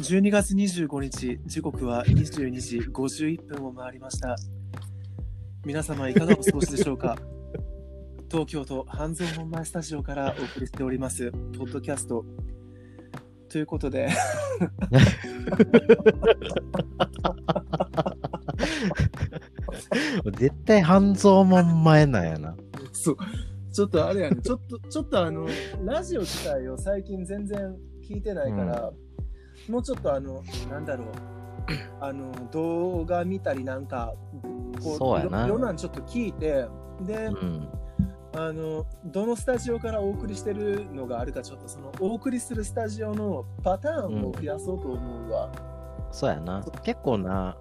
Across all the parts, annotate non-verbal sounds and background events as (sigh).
12月25日、時刻は22時51分を回りました。皆様いかがお過ごしでしょうか？(laughs) 東京都半蔵門前スタジオからお送りしております、ポッドキャスト。ということで、(laughs) 絶対半蔵門前なんやな。そう、ちょっとあれやね、ちょっと、ちょっとあの、ラジオ自体を最近全然聞いてないから、もうちょっとあの、なんだろう、(coughs) あの、動画見たりなんか、こそうやないろいろなんちょっと聞いて、で、うん。あの、どのスタジオからお送りしてるのがあるか、ちょっとその、お送りするスタジオのパターンを増やそうと思うわ。そうやな。結構な、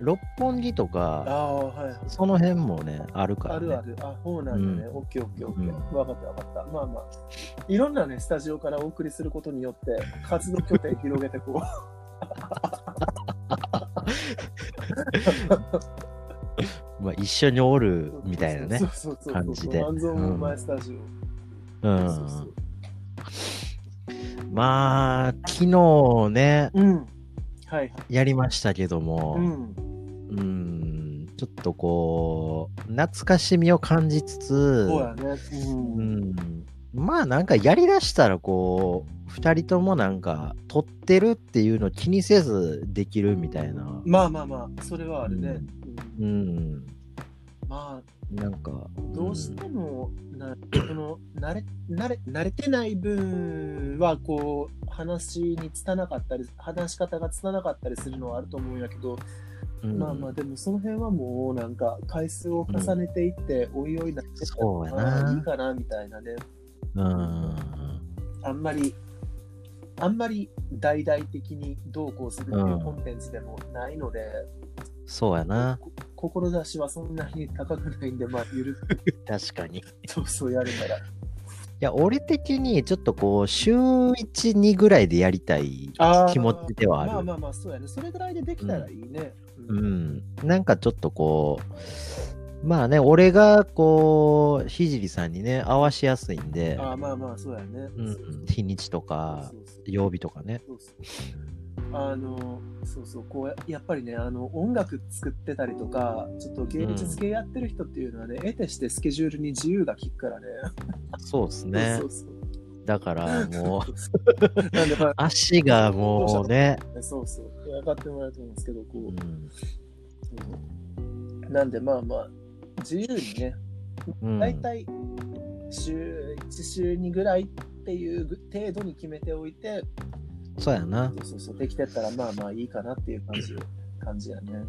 六本木とあか、あ、はい。その辺もね、あるから、ね。あるある。あ、そうなんだね。うオッケーオッケーオッケうんー。わかったわかった。まあまあ。いろんなね、スタジオからお送りすることによって、活動拠点広げてこ (laughs) まあ、一緒におう。るみたいなねそう。そうそうそう。感じで半蔵門前スタジオ。う。そうそうんまあ、昨日ね、うん。はい。やりましたけども、うん。うん、ちょっとこう、懐かしみを感じつつ、そうやね。う。うんん、まあなんかやりだしたらこう、二人ともなんか、撮ってるっていうのを気にせずできるみたいな。まあまあまあ、それはあるね。うんうん、まあ、なんか、どうしても、なその慣れ慣れ慣れてない分はこう話につたなかったり話し方がつたなかったりするのはあると思うんやけど、うん、まあまあでもその辺はもうなんか回数を重ねていって、おいおいなってそうやなまあいいかなみたいなねうん、あんまりあんまり大々的にどうこうするっていうコンテンツでもないので、そうやな。こ志はそんなに高くないんでまあゆるく (laughs) 確かに。いそうそうやるからや、俺的にちょっとこう、週1、2ぐらいでやりたい気持ちではある。まあまあまあ、そうやね。それぐらいでできたらいいね。ううん、なんかちょっとこう、まあね、俺がこう、ひじりさんにね、合わしやすいんで、ああ、まあまあ、そうやね。うん、日にちとか曜日とかね。そうそうあの、そうそう、こうや、やっぱりね、あの、音楽作ってたりとか、ちょっと芸術系やってる人っていうのはね、得てしてスケジュールに自由が利くからね。そうですねそ。うそうだからもう、(laughs) (laughs) 足がもうね、そうそう、分かってもらえると思うんですけど、こう、うんなんで、まあまあ、自由にね、うん大体週1週2ぐらいっていう程度に決めておいて、そうやな。そうそうそう、できてったらまあまあいいかなっていう感じ感じやね。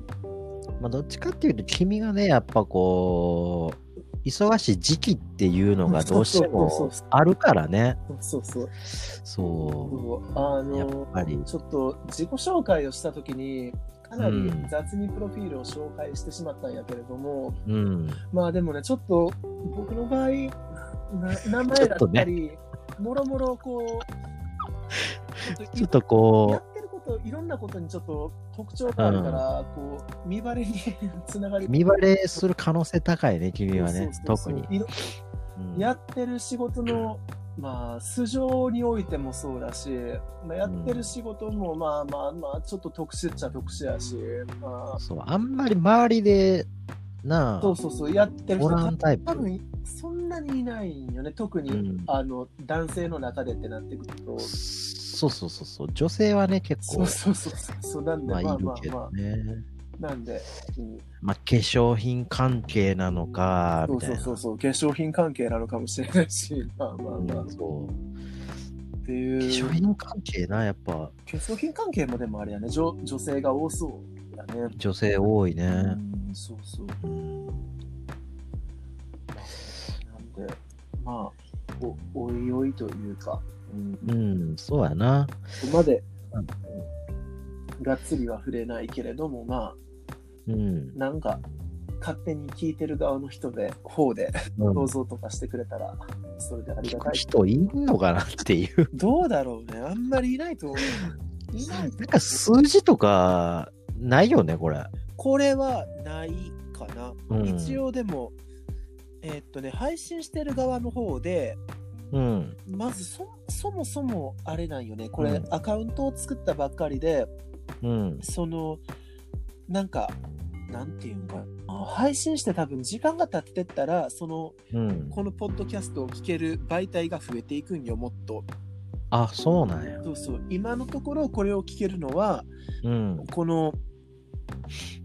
まあ、どっちかっていうと、君がね、やっぱこう、忙しい時期っていうのがどうしてもあるからね。そうそう。そそうあう。やっのぱり。ちょっと自己紹介をしたときに、かなりうん雑にプロフィールを紹介してしまったんやけれども、うん。まあでもね、ちょっと僕の場合、な名前だったり、もろもろこう、(laughs) ちょっとこやってること、いろんなことにちょっと特徴があるから、こう、見バレにつながりう、見バレする可能性高いね、君はね、特に。うんやってる仕事の、まあ、素性においてもそうだし、まあ、やってる仕事も、まあまあまあ、ちょっと特殊っちゃ特殊やし、まあ、そう、あんまり周りで、なあ、そうそうそう、やってるお人らんタイプ多。分そんなにいないんよね、特に、うんあの男性の中でってなってくると。そうそうそうそう、女性はね、結構そう、そうそうそうなんで、まあまあいるけまあまどね。あ、なんで、うんまあ、化粧品関係なのか、そうみたいうな。そそうそう、化粧品関係なのかもしれないし、(laughs) まあまあまあ、うんそう。って化いう。粧品関係な、やっぱ、化粧品関係もでもあれやね、女女性が多そうだね。女性多いね。うん、そうそう。うんなんで、まあ、おおいおいというか、うん、うん、そうやな。ここまで、がっつりは触れないけれども、まあ、うん。なんか、勝手に聞いてる側の人で、方でうん想像とかしてくれたら、それでありがたい。人いんのかなっていう。どうだろうね。あんまりいないと思う。いないとなんか数字とか、ないよね、これ。これはないかな。うん一応でも、えーっとね、配信してる側の方で、うん。まずそそもそもあれなんよねこれ、うんアカウントを作ったばっかりでうん。そのなんかなんていうんかな配信して多分時間が経ってったらそのうん。このポッドキャストを聞ける媒体が増えていくんよもっとあ、そうなんや。そうそう今のところこれを聞けるのはうん。この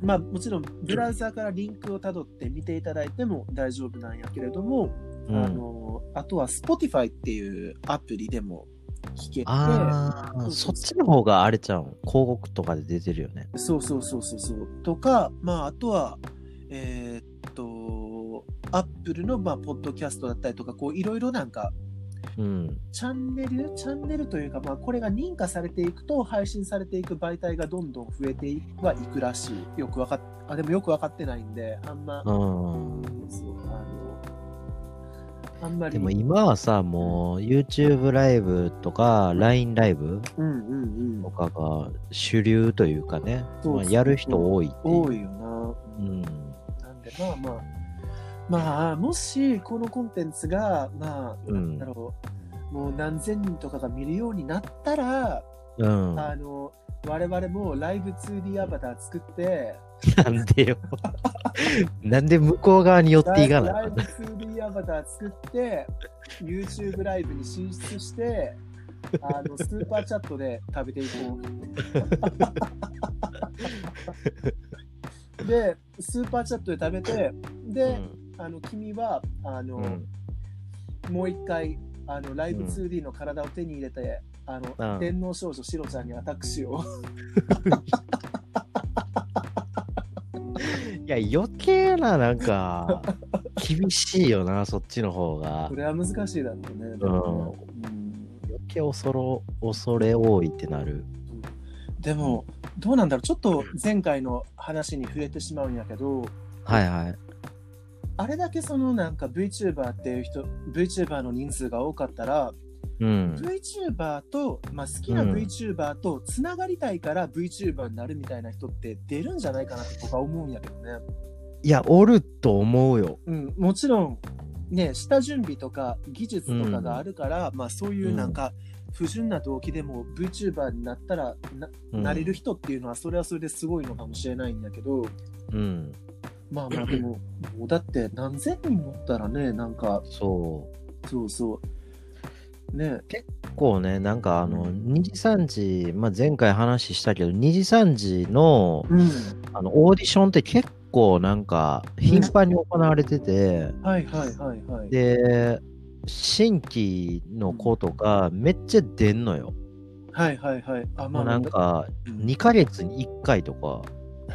まあもちろんブラウザーからリンクをたどって見ていただいても大丈夫なんやけれども、うんあのあとは Spotify っていうアプリでも聞けてそっちの方があれちゃうん。広告とかで出てるよね。そうそうそうそうそうとかまああとはえーっと Apple のまあポッドキャストだったりとかこういろいろなんかうん。チャンネル？チャンネルというか、まあ、これが認可されていくと配信されていく媒体がどんどん増えていはいくらしいよくわかっあでもよく分かってないんであんま、うん。あんまり。でも今はさ、もう YouTube ライブとか LINE ライブうんうんうん。とかが主流というかね、まあ、やる人多いっていう。多いよな。うん。なんでまあまあまあもしこのコンテンツがまあうん。なんだろう、もう何千人とかが見るようになったら、うん。あの我々もライブ 2D アバター作って (laughs) なんでよ。なんで向こう側に寄っていかないライブ 2D アバター作って、YouTube ライブに進出して、あのスーパーチャットで食べていこう。(laughs) で、スーパーチャットで食べて、で、あの君はあの、うん。うんもう一回あのライブ 2D の体を手に入れて、あのうん。天皇少女シロちゃんにアタックしよい (laughs) や、余計な、なんか、厳しいよな、そっちの方がう。こ。れは難しいだろうね。でうん余計恐ろ恐れ多いってなる。でも、どうなんだろう、ちょっと前回の話に触れてしまうんやけど、はいはい。あれだけそのなんか VTuber っていう人、VTuber の人数が多かったら、うん。VTuber と、まあ、好きなうん VTuber とつながりたいから VTuber になるみたいな人って出るんじゃないかなって僕は思うんやけどね。いや、おると思うよ。うん、もちろん、ね、下準備とか技術とかがあるから、まあそういうなんか不純な動機でも VTuber になったらな,、うんなれる人っていうのはそれはそれですごいのかもしれないんだけど、うん。まあまあでも、もうだって何千人乗ったらね、なんか、そう。そうそう。ね、結構ね、なんかあの、2時3時、まあ、前回話したけど、2時3時のうん。あのオーディションって結構なんか頻繁に行われてて、はいはいはいはい。で、新規の子とかめっちゃ出んのよ。はいはいはい。あ、まあ、なんかうん2ヶ月に1回とか、は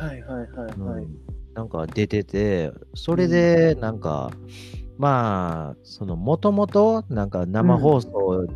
いはいはいはい。うんなんか出てて、それでなんか、まあ、そのもともとなんか生放送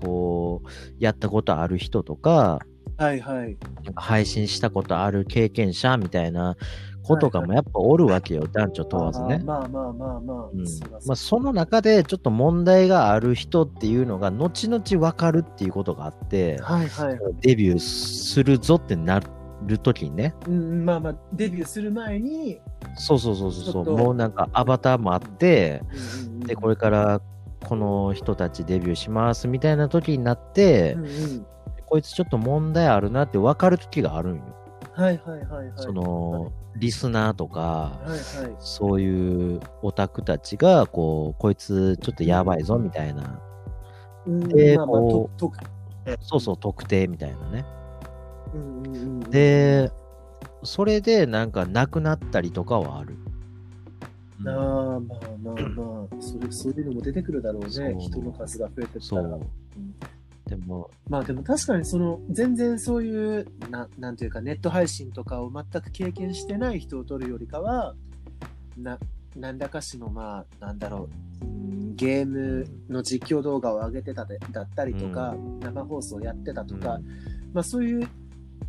こうやったことある人とか、はいはい。なんか配信したことある経験者みたいな子とかもやっぱおるわけよ、男女問わずねあ。まあまあまあまあ。うんまあ、その中でちょっと問題がある人っていうのが後々分かるっていうことがあって、はいはい。デビューするぞってなるときにね、うん、まあまあ、デビューする前に、そうそうそうそう、もうなんかアバターもあって、うんうんうんで、これからこの人たちデビューしますみたいな時になって、うんうんこいつちょっと問題あるなって分かる時があるんよ。はいはいはいはい。その、リスナーとか、はいはい。そういうオタクたちが、こう、こいつちょっとやばいぞみたいな、うんでまあまあ、ことと、そうそう、特定みたいなね。うんうんうん、で、それでなんか亡くなったりとかはある。ああ、まあまあまあ、それ、そういうのも出てくるだろうね。そう人の数が増えてったら。そう。でも、まあでも確かにその全然そういうななんていうかネット配信とかを全く経験してない人を取るよりかはな何らかしのまあなんだろううんゲームの実況動画を上げてたでだったりとか、生放送やってたとか、まあそういう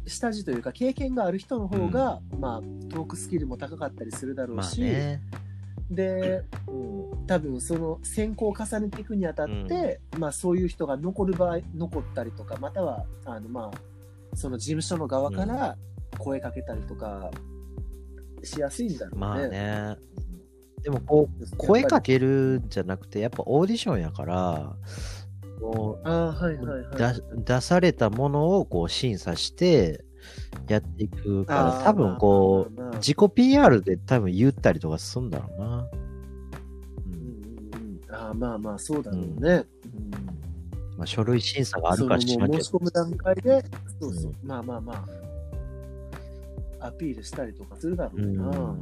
下地というか経験がある人の方が、まあトークスキルも高かったりするだろうまあし、ね。で、うん、多分その選考を重ねていくにあたって、まあそういう人が残る場合残ったりとかまたはあのまあその事務所の側から声かけたりとかしやすいんだろうね。まあね。でもこう、声かけるんじゃなくて、やっぱオーディションやから、こああ、はいはい出されたものをこう審査してやっていくかあら、ー多分こう、自己 PR で多分言ったりとかするんだろうな。ううんんうんうんああ、まあまあ、そうだろうね。うんまあ、書類審査があるかしらんけどそのもう申し込。む段階で、そうそう、うまあまあまあ、アピールしたりとかするだろうな。うんうん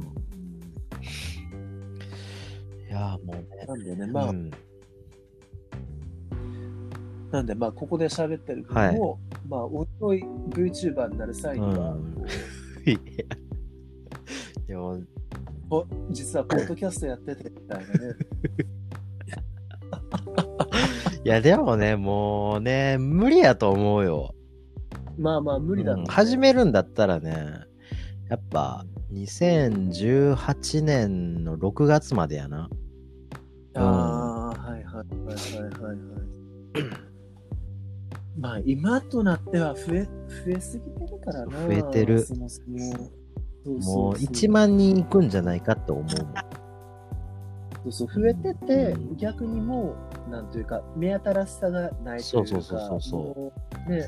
いやーもうね。なんでね、まあ、うんなんでまあ、ここで喋ってるけども、まあ、おいおい VTuber になる際には、うんこいやお実はポッドキャストやっててみたいなね。(laughs) いや、でもね、もうね、無理やと思うよ。まあまあ、無理だねうん始めるんだったらね、やっぱ2018年の6月までやな。ああ、はいはいはいはいはいはい。(laughs) まあ今となっては増え増えすぎてるからな。増えてるそもそも。そうそうもそうう1万人いくんじゃないかって思う。そうそう増えてて、うん逆にもう、なんというか、目新しさがないというか、そうそうそうそうね、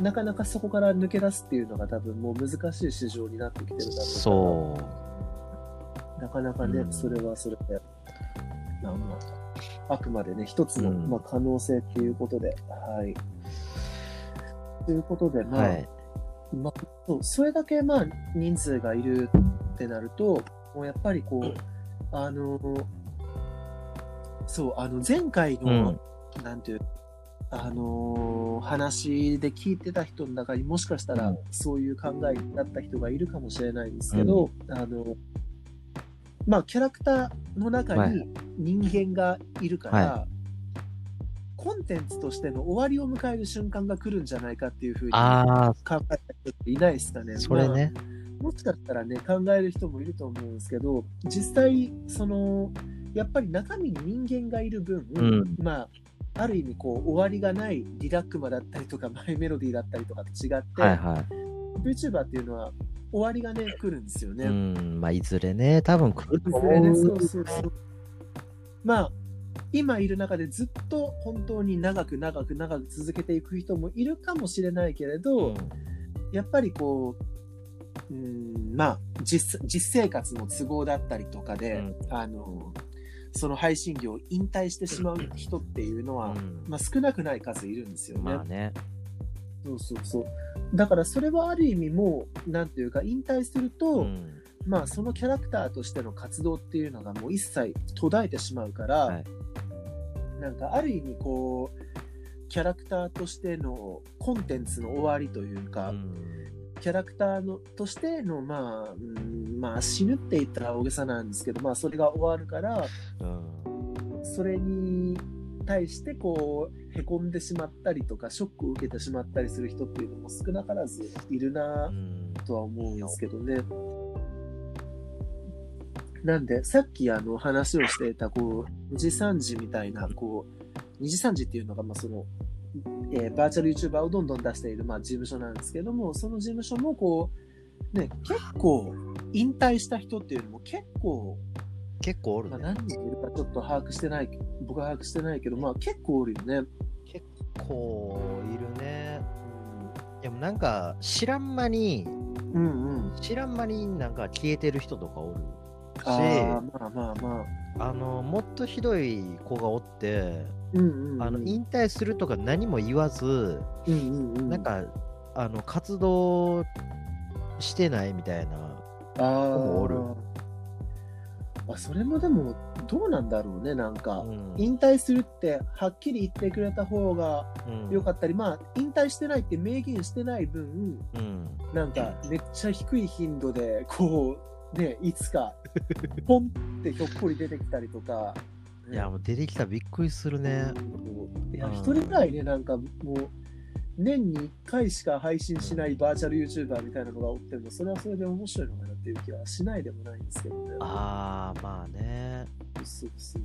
なかなかそこから抜け出すっていうのが多分もう難しい市場になってきてるだろうからそう。なかなかね、うんそれはそれで、まあまあ、あくまでね、一つの、うん。まあ、可能性っていうことで、はい。ということで、まあ、はい。まあ、そうそれだけ、まあ、人数がいるってなると、もうやっぱりこう、あの、そう、あの、前回の、なんていう、あのー話で聞いてた人の中にもしかしたらうん。そういう考えだった人がいるかもしれないんですけど、あのまあキャラクターの中はに人間がいるから、はコンテンツとしての終わりを迎える瞬間が来るんじゃないかっていうふうに考あえた人っていないですかね。あ、それね。まあもしかしたらね考える人もいると思うんですけど実際そのやっぱり中身に人間がいる分、うんまあある意味こう終わりがないリラックマだったりとかマイメロディーだったりとかと違って、はいはい。VTuber っていうのは終わりがね来るんですよね。うん、まあ、いずれね、多分来ると思。そううそうそうまあ今いる中でずっと本当に長く長く長く続けていく人もいるかもしれないけれど、うんやっぱりこう、うん、まあ実、実生活の都合だったりとかで、うんあの、その配信業を引退してしまう人っていうのは、うんまあ少なくない数いるんですよね。まあね。そうそうそう。だからそれはある意味もう、なんていうか、引退すると、うん。まあそのキャラクターとしての活動っていうのがもう一切途絶えてしまうから、はい。なんかある意味こう、キャラクターとしてのコンテンツの終わりというか、うん。キャラクターのとしての、まあ、うんまあ、死ぬって言ったら大げさなんですけど、まあ、それが終わるから、うん。それに対して、こう、へこんでしまったりとか、ショックを受けてしまったりする人っていうのも少なからずいるなうんとは思うんですけどね。なんで、さっきあの話をしていた、こう、2時3時みたいな、こう、2時3時っていうのが、まあ、その、えーバーチャル YouTuber をどんどん出している、まあ、事務所なんですけども、その事務所も、こう、ね、結構、引退した人っていうのも結構、結構おるまあ、ね。何人いるかちょっと把握してない、僕は把握してないけど、まあ、結構おるよね。結構いるね。でもなんか、知らん間に、うんうん。知らん間になんか消えてる人とかおるし、ああ、まあまあまあ。あの、もっとひどい子がおって、うんうん、うん。あの、引退するとか何も言わず、うんうんうん。なんか、あの、活動してないみたいな。ああ。もおるあ、それもでも、どうなんだろうね、なんか。うん引退するって、はっきり言ってくれた方がうん良かったり、まあ、引退してないって明言してない分、うん。なんか、めっちゃ低い頻度で、こう、ね、いつか、(laughs) ポンってひょっこり出てきたりとか。いや、もう出てきたらびっくりするね。いや、うん一人ぐらいね、なんかもう、年に1回しか配信しないバーチャル YouTuber みたいなのがおっても、それはそれで面白いのかなっていう気はしないでもないんですけどね。ああ、まあね。そうそう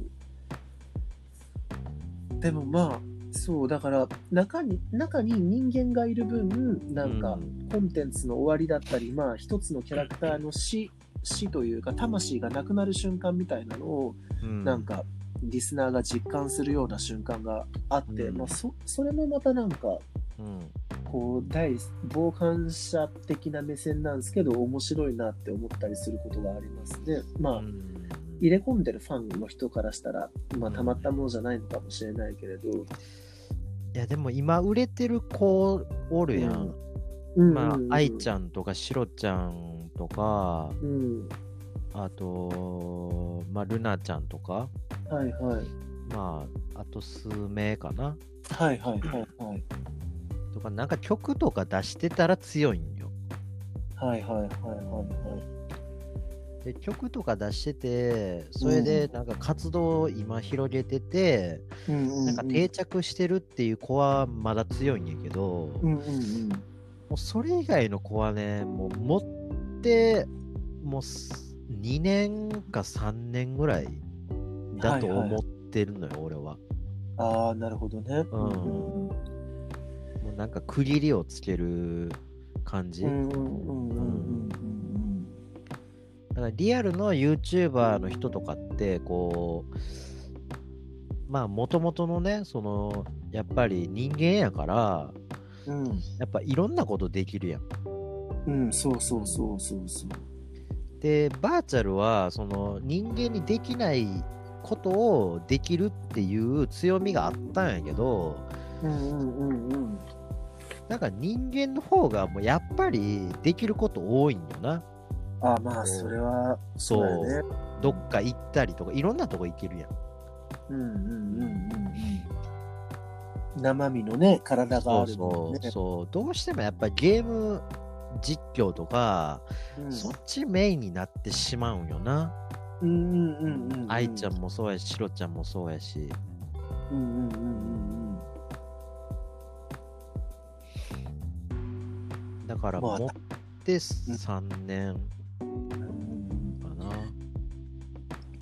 でもまあ、そう、だから中に、中に人間がいる分、なんかうんコンテンツの終わりだったり、まあ一つのキャラクターの死、死というか魂がなくなる瞬間みたいなのをうんなんかリスナーが実感するような瞬間があって、うんまあ、そそれもまたなんかうんこう第傍観者的な目線なんですけど面白いなって思ったりすることがありますね。まあ、うん入れ込んでるファンの人からしたら、まあ、たまったものじゃないのかもしれないけれど、いやでも今売れてる子おるやん。うんまあ、愛ちゃゃんとかシロちゃんとか、ん。うん。あと、まあ、ルナちゃんとか、はいはい。まあ、あと数名かな。はいはいはいはい。とか、なんか曲とか出してたら強いんよ。はいはいはいはいで、曲とか出してて、それでなんか活動を今広げてて、はい。うんうんうんなんか定着してるっていう子はまだ強いんやけど、うんうんうん。もうそれ以外の子はね、もう持って、もうす2年か3年ぐらいだとはいはい思ってるのよ、俺は。ああ、なるほどね。うんもうなんか区切りをつける感じ。うんうんうんうんうんだからリアルの YouTuber の人とかって、こう、まあ、もともとのね、その、やっぱり人間やから、うんうん。やっぱいろんなことできるやん、うん、そうそうそうそうそう。で、バーチャルは、その人間にできないことをできるっていう強みがあったんやけど、うんうんうんうん。なんか人間の方がもうやっぱりできること多いんよな。ああ、まあ、それは、そうね。どっか行ったりとか、いろんなとこ行けるやん。うんうんうんうんうん。生身のね、体があるもんね。そうそう。どうしてもやっぱりゲーム実況とか、うんそっちメインになってしまうんよな。うんうんうんうん。愛ちゃんもそうやし、シロちゃんもそうやし。うんうんうんうんだからまあ持って3年うん。かな。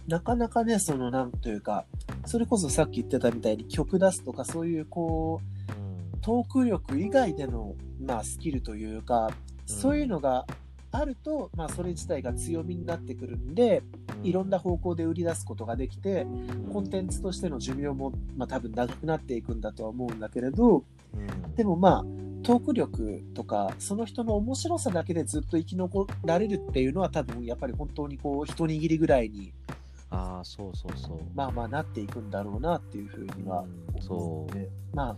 なかなかね、その、なんというか、それこそさっき言ってたみたいに曲出すとか、そういう、こう、うんトーク力以外での、まあ、スキルというか、そういうのがあると、まあ、それ自体が強みになってくるんで、いろんな方向で売り出すことができて、コンテンツとしての寿命も、まあ、多分長くなっていくんだとは思うんだけれど、うんでもまあ、トーク力とか、その人の面白さだけでずっと生き残られるっていうのは多分やっぱり本当にこう、一握りぐらいに、ああ、そうそうそう。まあまあなっていくんだろうなっていうふうにはうんそう。で、まあ、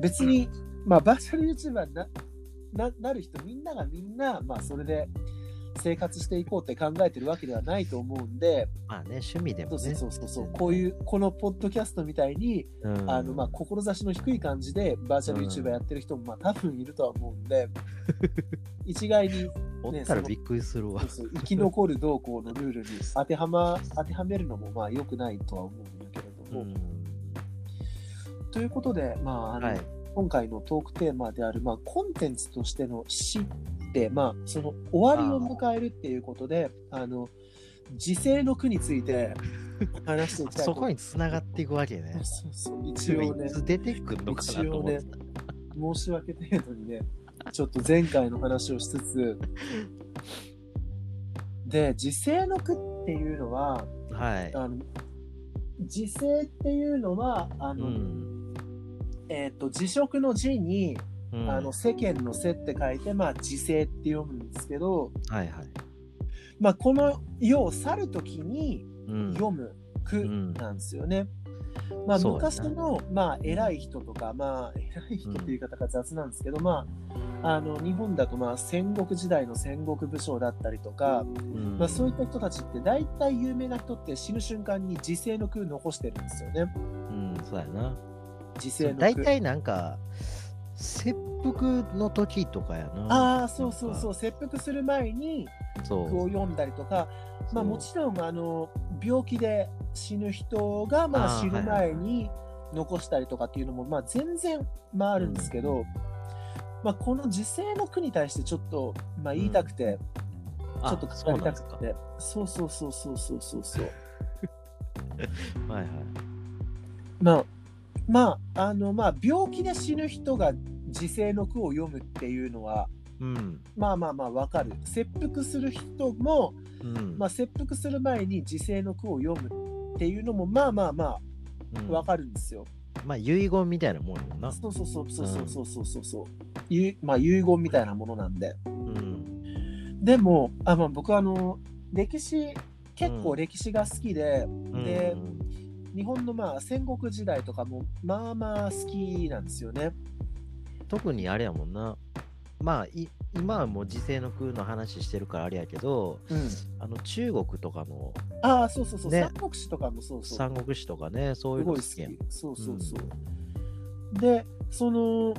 別に、まあ、バーチャル YouTuber になななる人、みんながみんな、まあ、それで生活していこうって考えてるわけではないと思うんで、まあね、趣味でもそうね。そうそうそう、こういう、このポッドキャストみたいに、うん、あの、まあ、志の低い感じで、バーチャル YouTuber やってる人も、まあ、多分いるとは思うんで、一概に、おったらびっくりするわそう。そう生き残る動向のルールに当てはま、当てはめるのも、まあ、良くないとは思うんだけれども、うんということで、まあ、あの、はい。今回のトークテーマである、まあ、コンテンツとしての死って、まあ、その終わりを迎えるっていうことで、あの、時世の句について話していきたいと (laughs) そこに繋がっていくわけね。そうそう、一応ね出てくるのかなと思ってた。申し訳程度にね、ちょっと前回の話をしつつ、で、時世の句っていうのは、はい。あの、時世っていうのは、あうの、ん。えっ、と、辞職の字に、うんあの、世間の世って書いて、まあ、時世って読むんですけど、はいはい。まあ、この世を去るときにうん。読む句うんなんですよね。まあ、そうやな昔の、まあ、偉い人とか、まあ、偉い人っていう言い方が雑なんですけど、まあ、あの、日本だと、まあ、戦国時代の戦国武将だったりとか、うんまあ、そういった人たちって、大体有名な人って死ぬ瞬間に時世の句残してるんですよね。うん、そうやな。時世の句。大体なんか、切腹の時とかやな。ああ、そうそうそう、う。切腹する前にそう。句を読んだりとか、まあ、もちろんあの病気で死ぬ人がまあ死ぬ前に残したりとかっていうのもまあ全然まああるんですけど、まあ、この時世の句に対してちょっとまあ言いたくて、あちょっと語り。たくてそうそうそうそうそうそうそう (laughs) はいはい。まあまああのまあ病気で死ぬ人が時世の句を読むっていうのはうん。まあまあまあわかる切腹する人も、うん。まあ、切腹する前に時世の句を読むっていうのもまあまあまうんあわかるんですよ。まあ、遺言みたいなもんよな。そうそうそうそうそうそうそうそうそう、ゆまあ遺言みたいなものなんで。うん。でもあ、まあ、僕はあの歴史結構歴史が好きで、でうん日本のまあ戦国時代とかもまあまあ好きなんですよね。特にあれやもんな。まあ、い今はもう時世の空の話してるからあれやけど、うん、あの中国とかのああそうそうそう、ね三国志とかもそうそう三国志とかね、そういうの好好きやん。き。そうそうそう。でその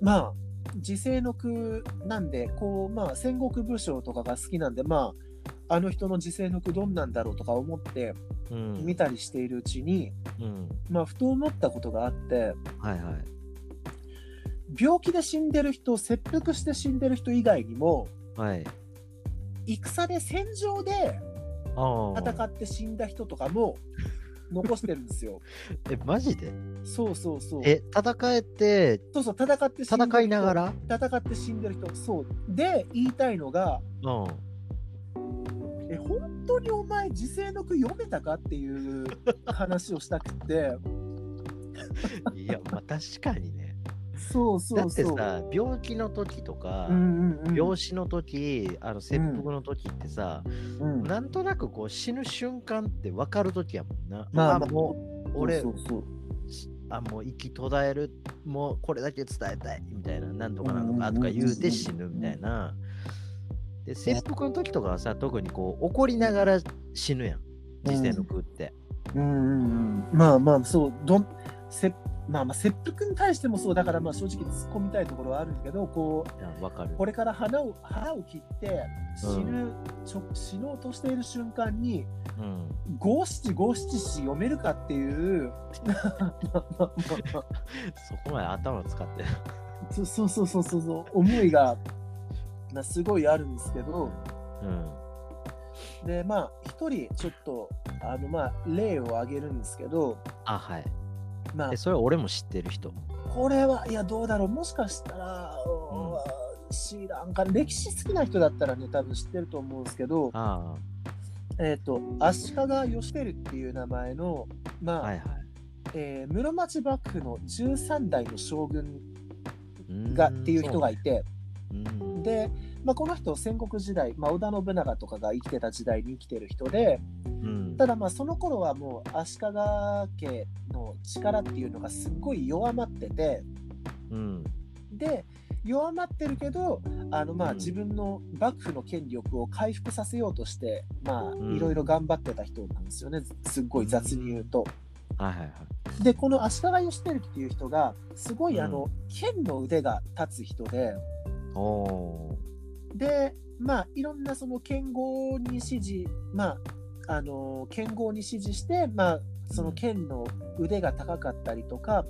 まあ時世の句なんでこうまあ戦国武将とかが好きなんでまああの人の時世の句どんなんだろうとか思ってうん。見たりしているうちに、うん。まあふと思ったことがあってはいはい。病気で死んでる人切腹して死んでる人以外にもはい。戦で戦場でああ。戦って死んだ人とかも残してるんですよ。(laughs) え、マジで？そうそうそう。え、戦えて、そうそう戦って戦いながら？戦って死んでる人そうで言いたいのがうん。え本当にお前時世の句読めたかっていう話をしたくて。(laughs) いや、まあ確かにね。そうそだうそう。ってさ、病気の時とか、うんうんうん。病死の時、あの切腹の時ってさ、うん。なんとなくこう死ぬ瞬間って分かる時やもんな。まあまあ。もう、俺そうそうあ、もう息途絶える、もうこれだけ伝えたいみたいな、なんとかなんとかうんとか言うて死ぬみたいな。で、切腹の時とかはさ、特にこう怒りながら死ぬやん。実践の空って。そううんうんうんまあまあそうどんせまあまあ切腹に対してもそうだからまあ正直突っ込みたいところはあるんだけどこういや、わかる。これから腹を腹を切って死ぬ、ちょ死のうとしている瞬間にうん。五七五七七読めるかっていう (laughs) そこまで頭使って。(laughs) そそうそうそうそうそう思いがなすごいあるんですけどうん。でまあ一人ちょっとあのまあ例を挙げるんですけどあ、はい。まあえ、それ俺も知ってる人？これはいやどうだろう？もしかしたら、うん知らんかな歴史好きな人だったらね多分知ってると思うんですけどあえっ、と足利義輝っていう名前のまあ、あ、はいはい。えー室町幕府の13代の将軍がっていう人がいて、うんで、まあ、この人戦国時代、まあ、織田信長とかが生きてた時代に生きてる人でうん。ただまあその頃はもう足利家の力っていうのがすっごい弱まっててうん。で弱まってるけどあのまあうん。自分の幕府の権力を回復させようとしてまあうん。いろいろ頑張ってた人なんですよね。すっごい雑に言うと。はいはいはい。でこの足利義輝っていう人がすごいあの、う剣の腕が立つ人で。でまあいろんなその剣豪に指示まああの剣豪に指示してまあその剣の腕が高かったりとか、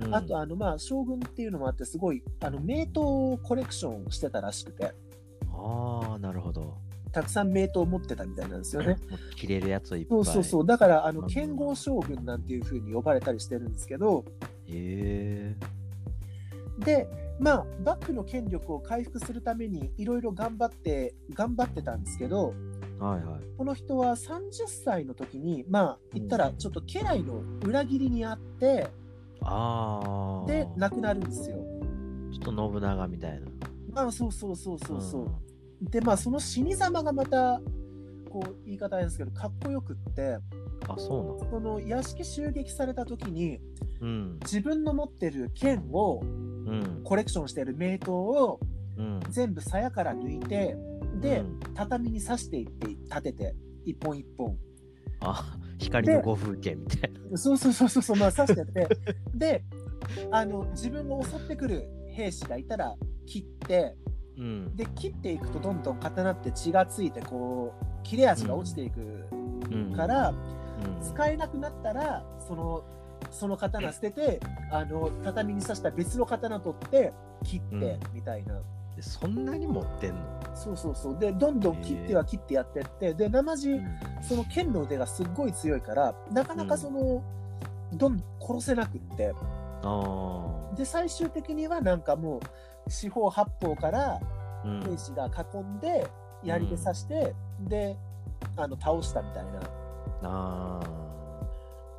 うんあとあのまあ将軍っていうのもあってすごいあの名刀をコレクションしてたらしくてああ、なるほど。たくさん名刀を持ってたみたいなんですよね。(laughs) 切れるやつをいっぱい。そうそうそうだからあのうん剣豪将軍なんていう風に呼ばれたりしてるんですけどへえ。でまあ幕府の権力を回復するためにいろいろ頑張って頑張ってたんですけどはいはい。この人は30歳の時にまあ言ったらちょっと家来の裏切りにあってああ。で亡くなるんですよ。ちょっと信長みたいな。まあそうそうそうそうそう。でまあその死に様がまたこう言い方なんですけどかっこよくってん。あ、そその屋敷襲撃された時にうなのうん。自分の持ってる剣をうん。コレクションしてる名刀をうん。全部鞘から抜いてで、うん畳に刺していって立てて一本一本あ、光のご風景みたいな。そうそうそうそうそう、まあ、刺してって、で、あの、自分を襲ってくる兵士がいたら切って、うん。で、切っていくとどんどん刀って血がついて、こう、切れ味が落ちていくうんから、うん使えなくなったら、その、その刀捨てて、あの、畳に刺した別の刀取って、切って、みたいな。でそんなに持ってんの？そうそうそう。で、どんどん切っては切ってやってって、で、生地、その剣の腕がすっごい強いから、なかなかその、どん殺せなくって、あで最終的にはなんかもう四方八方からうん。兵士が囲んで槍で刺して、であの倒したみたいな。あ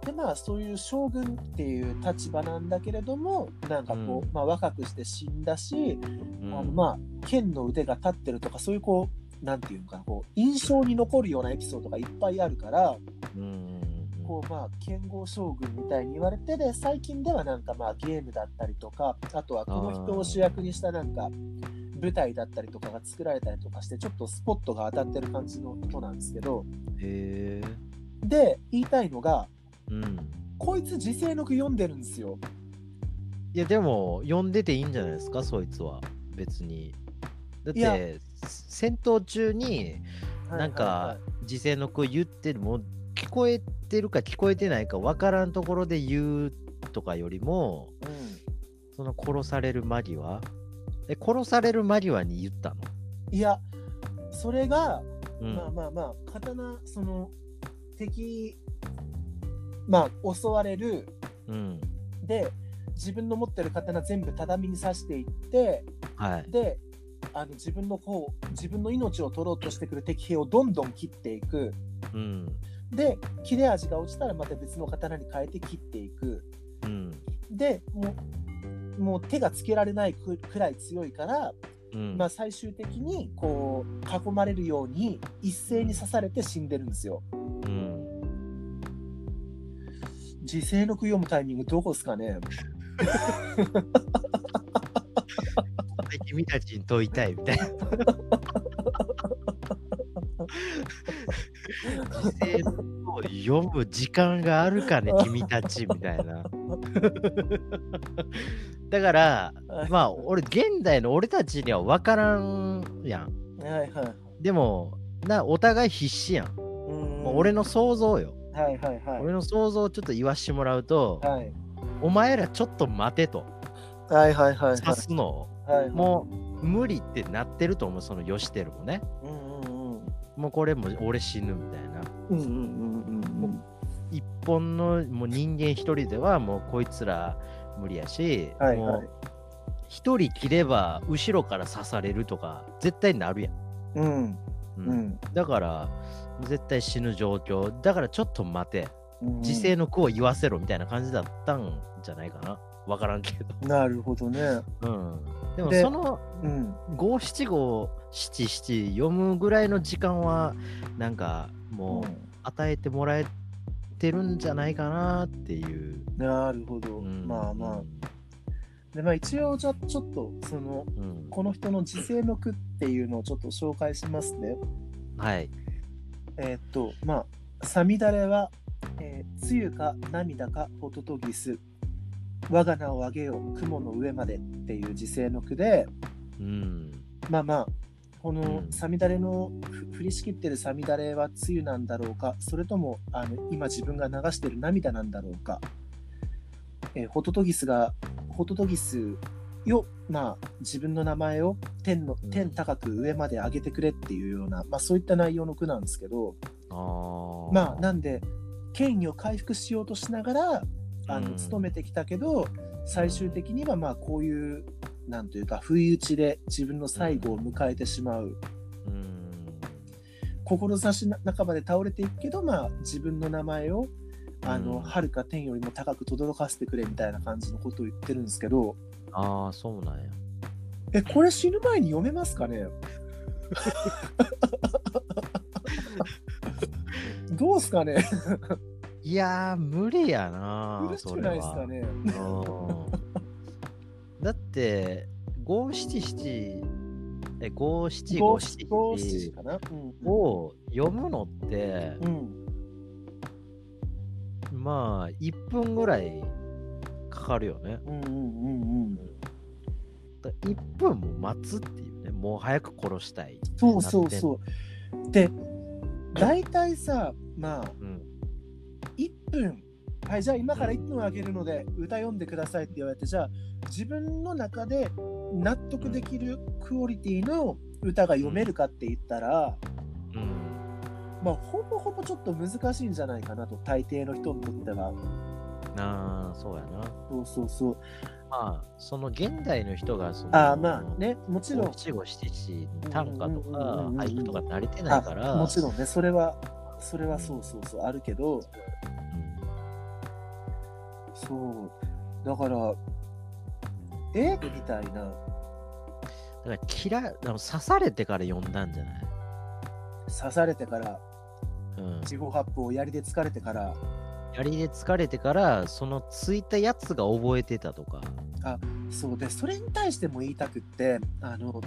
でまあそういう将軍っていう立場なんだけれどもなんかこう、うん。まあ、若くして死んだし、ーうん。あのまあ剣の腕が立ってるとかそういうこうなんていうのかなこう印象に残るようなエピソードがいっぱいあるからうんこうまあ剣豪将軍みたいに言われてで最近ではなんかまあゲームだったりとかあとはこの人を主役にしたなんか舞台だったりとかが作られたりとかしてちょっとスポットが当たってる感じの人なんですけど。で言いたいのがうん。こいつ時世の句読んでるんですよ。いやでも読んでていいんじゃないですか？そいつは。別に。だって戦闘中になんはいかはい。時世の句言ってるもう聞こえてるか聞こえてないか分からんところで言うとかよりもはいその殺される間際。え殺される間際に言ったの、うん、いやそれが、うん。まあまあまあ刀その敵まあ襲われる。うん。で自分の持ってる刀全部畳に刺していってはい。であの自分の方自分の命を取ろうとしてくる敵兵をどんどん切っていく。うん。で切れ味が落ちたらまた別の刀に変えて切っていく。うん。でもうもう手がつけられないくくらい強いから、うん。まあ、最終的にこう囲まれるように一斉に刺されて死んでるんですよ。うん時世の句読むタイミングどこですかね？君たちに問いたいみたいな。時勢を読む時間があるかね、君たちみたいな。だから、まあ、俺、現代の俺たちには分からんやん。はいはい。でも、なお互い必死やん。うんもう俺の想像よ。はいはいはい。俺の想像をちょっと言わしてもらうと、はいお前らちょっと待てと、はいはいはいはい。刺すのを。はい、もう無理ってなってると思う、そのヨシテルもね。うんうんうん。もうこれもう俺死ぬみたいな。うんうんうんうん一本のもう人間一人ではもうこいつら無理やし、はいもはいう一人切れば後ろから刺されるとか絶対なるやん。うん。ううんん。だから絶対死ぬ状況。だからちょっと待て。うん時勢の句を言わせろみたいな感じだったんじゃないかな。わからんけど。なるほどね。うん。でもでそのうん。五七五七七読むぐらいの時間はなんかもう与えてもらえてるんじゃないかなっていう。なるほど。うんまあまあ。でまあ一応じゃあちょっとそのうん。この人の時世の句っていうのをちょっと紹介しますね。はい。えーっとまあ「さみだれは、えー、つゆか涙かホトトギス。我が名をあげよ雲の上まで」っていう時世の句でうん。まあまあこのうん。さみだれのふ降りしきってるさみだれは梅雨なんだろうかそれともあの今自分が流してる涙なんだろうか、えーホトトギスがホトトギスよまあ自分の名前を天のうん。天高く上まで上げてくれっていうような、まあ、そういった内容の句なんですけどああ。まあなんで権威を回復しようとしながらあうん。の努めてきたけど、最終的にはまあこういうなんというか不意打ちで自分の最後を迎えてしまう、うん。志半ばで倒れていくけど、まあ、自分の名前をあの、うん。遥か天よりも高く轟かせてくれみたいな感じのことを言ってるんですけどああ、そうなんや。えこれ死ぬ前に読めますかね？(laughs) どうすかね？いやー、無理やな苦し。くないですかね？うん。だって、五七七、え、五七五五七五七を読むのって、うん。まあ、1分ぐらいかかるよね。うんうんうんうんだ1分も待つっていうね、もう早く殺したい。そうそうそう。で、(laughs) 大体さ、まあ、うん。1分、はい、じゃあ今から1分あげるので、歌読んでくださいって言われて、じゃあ自分の中で納得できるクオリティの歌が読めるかって言ったら、うん。まあ、ほぼほぼちょっと難しいんじゃないかなと、大抵の人にとっては。ああ、そうやな。そうそうそう。まあ、その現代の人が、その、ああ、まあね、もちろん。七五七七短歌とか俳句とか慣れてないから、あもちろんね、それは、それはそうそうそう、あるけど、うんそう。だから、えみたいな。だから嫌い、でも刺されてから読んだんじゃない？刺されてから、うん。四五八歩槍で疲れてから、槍で疲れてから、そのついたやつが覚えてたとか。そうで、それに対しても言いたくって、あの、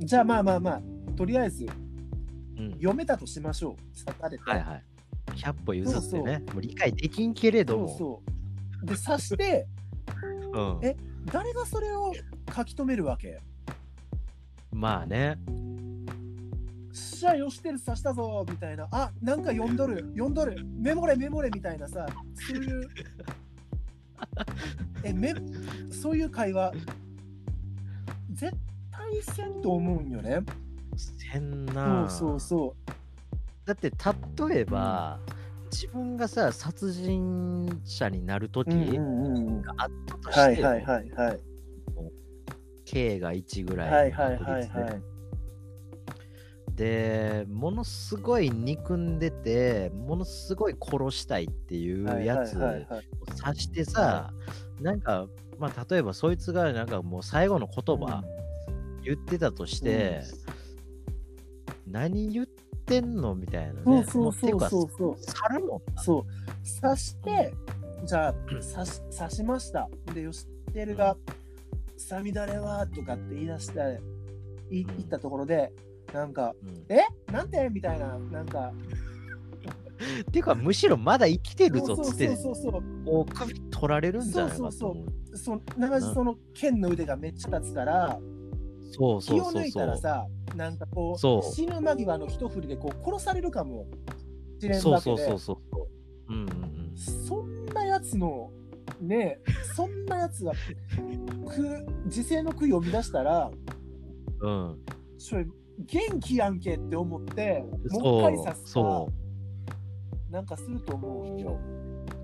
うん。じゃあまあまあまあ、とりあえずうん、読めたとしましょう。刺されて。はいはい。100歩譲ってね。もう理解できんけれども。そうそう。で、刺して、(laughs) うんえ誰がそれを書き留めるわけ？まあね。しゃあよしてる刺したぞみたいな、あなんか読んどる、読んどる、メモれメモれみたいなさ、そういう、(laughs) え、めそういう会話、絶対せんと思うんよね。せんな。そうそうそだって例えば、自分がさ殺人者になる時。があったとして、はいはいはいはい。K が1ぐらいはいはいはいはい。でものすごい憎んでてものすごい殺したいっていうやつをはいはいはいはい。刺してさ、なんかまあ例えばそいつがなんかもう最後の言葉言ってたとして、何言ってんのみたいなね。そうそうそうもそうそう。うっていうか去るもんそう、刺して、じゃあ、刺し刺しました。で、よしてるが、さみだれはとかって言い出して、言ったところで、なんか、うん。え？なんて？みたいな、なんか、っていうかむしろまだ生きてるぞっつってそうそう。そうこう首取られるんじゃないそう思うそう。そなじその剣の腕がめっちゃ立つから、そうそう気を抜いそうそうたらさ、なんかこそう。う、死ぬ間際の一振りでこう殺されるかも。しれんそうわけで、そうそうそうそうう。んうんうん。そんなやつの、ねそんなやつが、く時世の句読み出したら、うん。それ元気やんけって思って、もう一回刺すかそ、なんかすると思うんよ。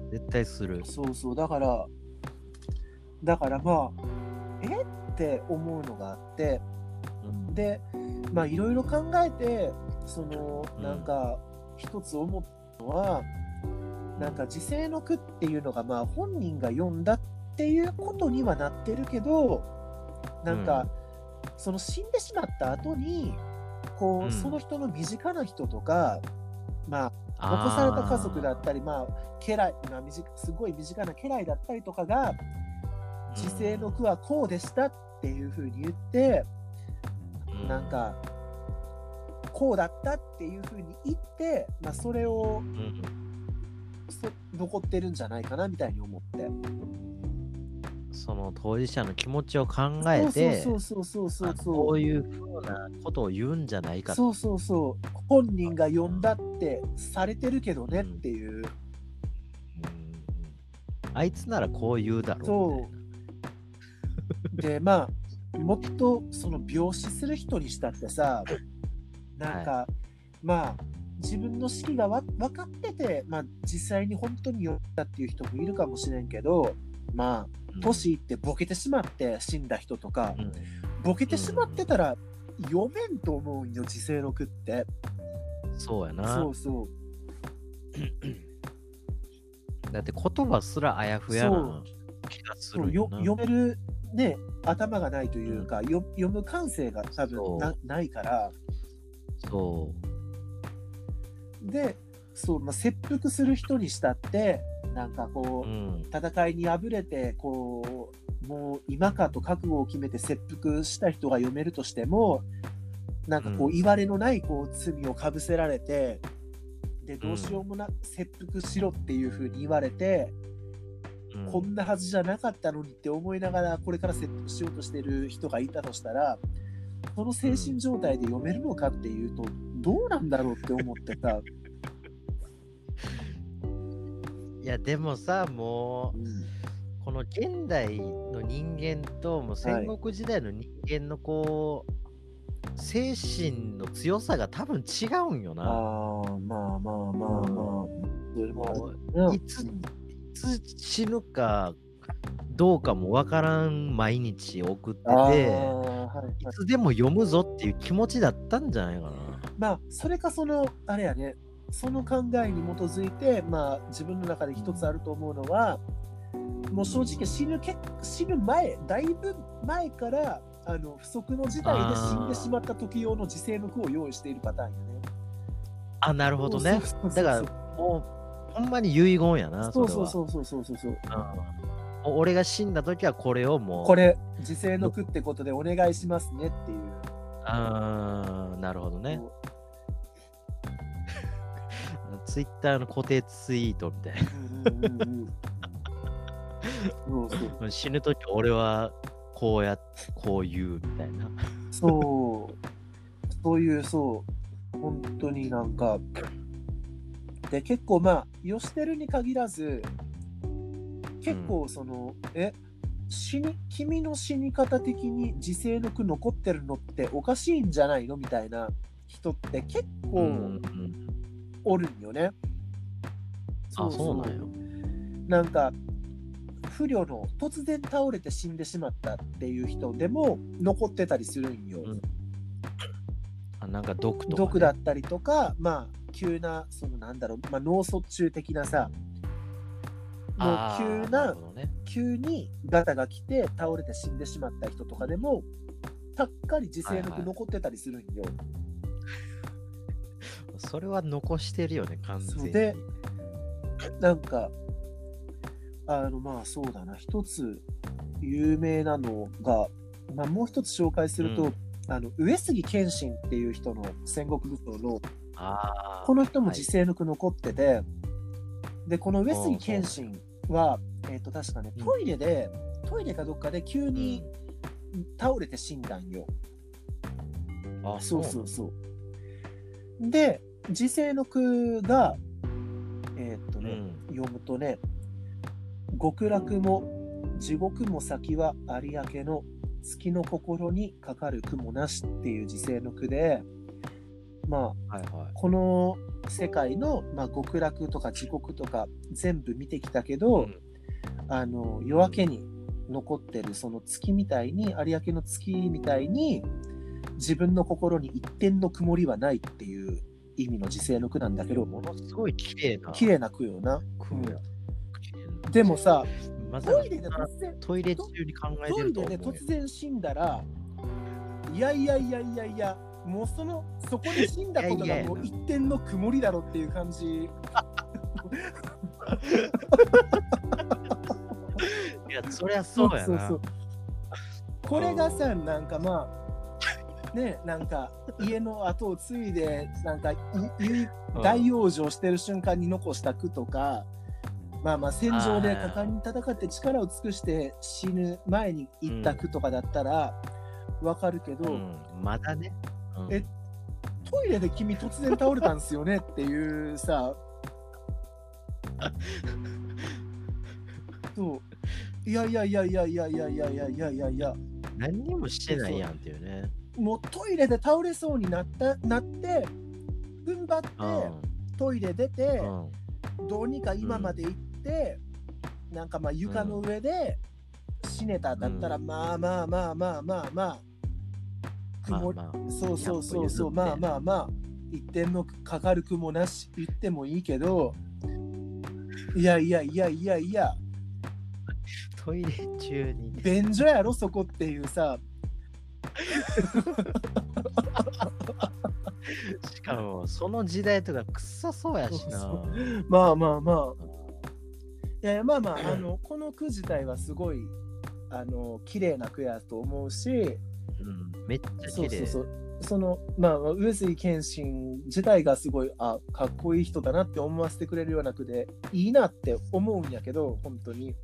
う絶対する。そうそう、だから、だからまあ、えって思うのがあって、うん。で、まあいろいろ考えて、その、うん。なんか、一つ思ったのは、なんか時世の句っていうのが、まあ本人が読んだっていうことにはなってるけど、なんか、その死んでしまった後に、こう、うん。その人の身近な人とか、まあ、残された家族だったり、まあ、家来、まあ、短すごい身近な家来だったりとかが、時世の句はこうでしたっていうふうに言って、うなんか、こうだったっていうふうに言って、まあ、それをうん。そ残ってるんじゃないかなみたいに思って。その当事者の気持ちを考えてそうそうそうそうそうあそう。こういうふうなことを言うんじゃないかと。そうそうそう。本人が呼んだってされてるけどねっていう、うんあいつならこう言うだろうそう。でまあもっとその病死する人にしたってさなんか、まあ自分の死期がわ分かってて、まあ、実際に本当に呼んだっていう人もいるかもしれんけどまあ年いってボケてしまって死んだ人とか、うん。ボケてしまってたら読めんと思うんよ時世録って。そうやな。そうそう。(clears throat) だって言葉すらあやふやな気がすそう。よるよな読めるね頭がないというか、よ読む感性が多分なないから。そでそう、まあ、切腹する人にしたってなんかこう、う、うん、戦いに敗れてこうもう今かと覚悟を決めて切腹した人が読めるとしてもなんかこう、うん。いわれのないこう罪をかぶせられてでどうしようもな、切腹しろっていうふうに言われて、うん。こんなはずじゃなかったのにって思いながらこれから切腹しようとしてる人がいたとしたらその精神状態で読めるのかっていうとどうなんだろうって思ってさ、いやでもさもうん。うこの現代の人間ともう戦国時代の人間のこう、精神の強さが多分違うんよな。ああまあまあまあまあ。ううん。いつつ死ぬかどうかもわからん毎日送ってて、はいはい。いつでも読むぞっていう気持ちだったんじゃないかな。まあそれかそのあれやねその考えに基づいてまあ自分の中で一つあると思うのはもう正直死ぬけ死ぬ前だいぶ前からあの不測の事態で死んでしまった時用の自制の句を用意しているパターンやね。あ、なるほどねだから、もう、ほんまに遺言やな、そそう。そうそうそうそうそうそう。俺が死んだ時はこれをもう。これ自制の句ってことでお願いしますねっていう。あーなるほどね。ツイッターの固定ツイートみたいな。死ぬ時俺はこうやってこう言うみたいな。そう、そういう、そう、本当になん。か、で、結構まあ、ヨシテルに限らず、結構その、え、死に、君の死に方的に自制の句残ってるのっておかしいんじゃないのみたいな人って結構おるんよね。あ、そうなんよ。なんか不慮の突然倒れて死んでしまったっていう人でも残ってたりするんよ。うんあなんか毒とか、ね。毒だったりとか、まあ、急な、そのなんだろう、まあ、脳卒中的なさ、もう急なね。急にガタが来て倒れて死んでしまった人とかでも、たっかり自制のはいはい句残ってたりするんよ。それは残してるよね、完全に。でなんか、あの、まあそうだな、一つ有名なのが、まあもう一つ紹介すると、うん。あの上杉謙信っていう人の戦国武将のこの人もはい。自制の句残ってて、で、この上杉謙信は、えっ、と、確かね、うん。トイレで、トイレかどっかで急に倒れて死んだんよ。うんあそうそうそう。で、自制の句が、えっ、とね、うん読むとね、極楽も地獄も先は有明の月の心にかかる句もなしっていう自制の句で、まあ、はいはい。この世界の、まあ、極楽とか地獄とか全部見てきたけど、うんあの夜明けに残ってるその月みたいに有明の月みたいに自分の心に一点の曇りはないっていう意味の時世の句なんだけどものすごい綺麗な。綺麗な句よな。句や綺麗なでもさまトイレで突然トイレ中に考えてトイると思うよレで突然死んだらいやいやいやいやいやもうそのそこで死んだことがもう一点の曇りだろっていう感じ。(laughs) いや、そりゃそうやな。そうそうこれがさなんかまあねなんか家の後を継いでなんかい大往生してる瞬間に残した句とか、まあまあ戦場で果敢に戦って力を尽くして死ぬ前に言った句とかだったらわかるけど、うん、まだね。うん。えトイレで君突然倒れたんすよねっていうさ (laughs) そう。いやいやいやいやいやいやいやいやいやいやいや。何にもしてないやんっていうね。もうトイレで倒れそうになったなって踏ん張ってトイレ出てどうにか今まで行って、なんかまあ床の上で死ねただったら、うん。まあまあまあまあまあまあ曇りまあまあそうそうそうそう100歩譲って。まあまあまあ一点のかかる句もなし言ってもいいけどいやいやいやいやいやトイレ中にね。便所やろそこっていうさ (laughs) しかも、その時代とかくっそそうやしな。まあまあまあ。いやいやまあまああのこの句自体はすごいあの綺麗な句やと思うしうん、めっちゃ綺麗。そうそうそう。そのまあ上杉謙信自体がすごいあかっこいい人だなって思わせてくれるような句でいいなって思うんやけど本当に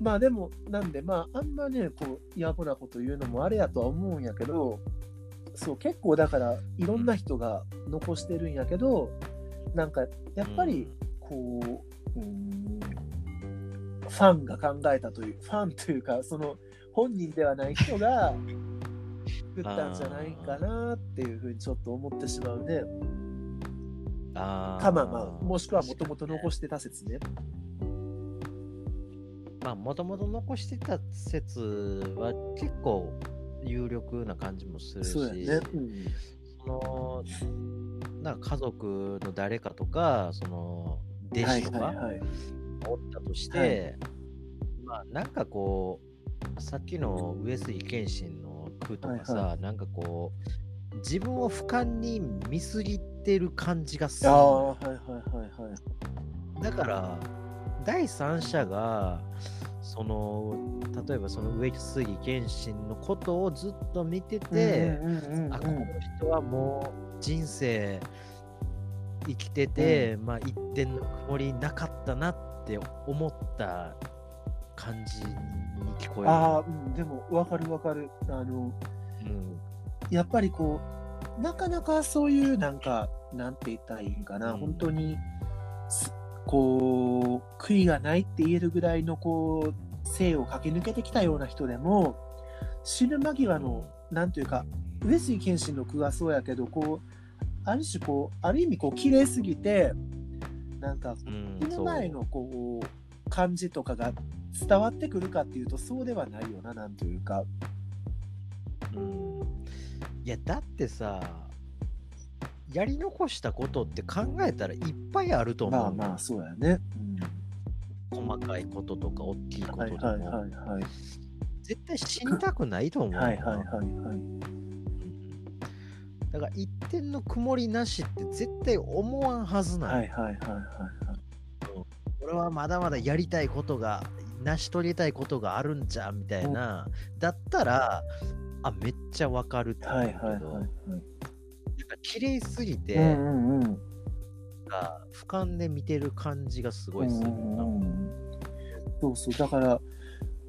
まあでもなんでまああんまねこう野暮なこと言うのもあれやとは思うんやけどそう結構だからいろんな人が残してるんやけどなんかやっぱりこう、うーん、ファンが考えたというファンというかその本人ではない人が作ったんじゃないかなっていうふうにちょっと思ってしまうね。あーかまあまあ、もしくはもともと残してた説ね。まあ、もともと残してた説は結構有力な感じもするし、そね。うんそのなんか家族の誰かとか、その弟はい子とかはいはい。おったとして、はいまあなんかこう、さっきの上杉謙信の句とかさ、はいなんかこう、自分を俯瞰に見すぎてる感じがするああ、のはいはいはいはい。だから、第三者が、その、例えばその上杉謙信のことをずっと見てて、うんうんうんうんあ、この人はもう人生生きてて、まあ一点の曇りなかったなって思った感じに聞こえる。ああ、うん、でも分かる分かる。あの、うん、やっぱりこう、なかなかそういうなんか、なんて言ったらいいんかな、うん。本当に、すこう、悔いがないって言えるぐらいのこう、生を駆け抜けてきたような人でも、死ぬ間際の、なんていうか、上杉謙信の句はそうやけど、こう、ある種こう、ある意味こう、綺麗すぎて、なんか、うん、死ぬ前のこう、感じとかが伝わってくるかっていうと、そうではないよな、なんというか。うん。いや、だってさ、やり残したことって考えたらいっぱいあると思うの。まあまあ、そうやね。細かいこととか大きいうん、ことでも、はいはいはいはい。絶対死にたくないと思うのはいはいはいはい。うんだから一点の曇りなしって絶対思わんはずない。はいはいはいはいはい。俺はまだまだやりたいことが、成し遂げたいことがあるんじゃみたいな、だったら、あ、めっちゃわかるって思うけど、はいはいはいはい。か綺麗すぎて、うんうんうん。が俯瞰で見てる感じがすごいするな。うんうんそうそう、だから、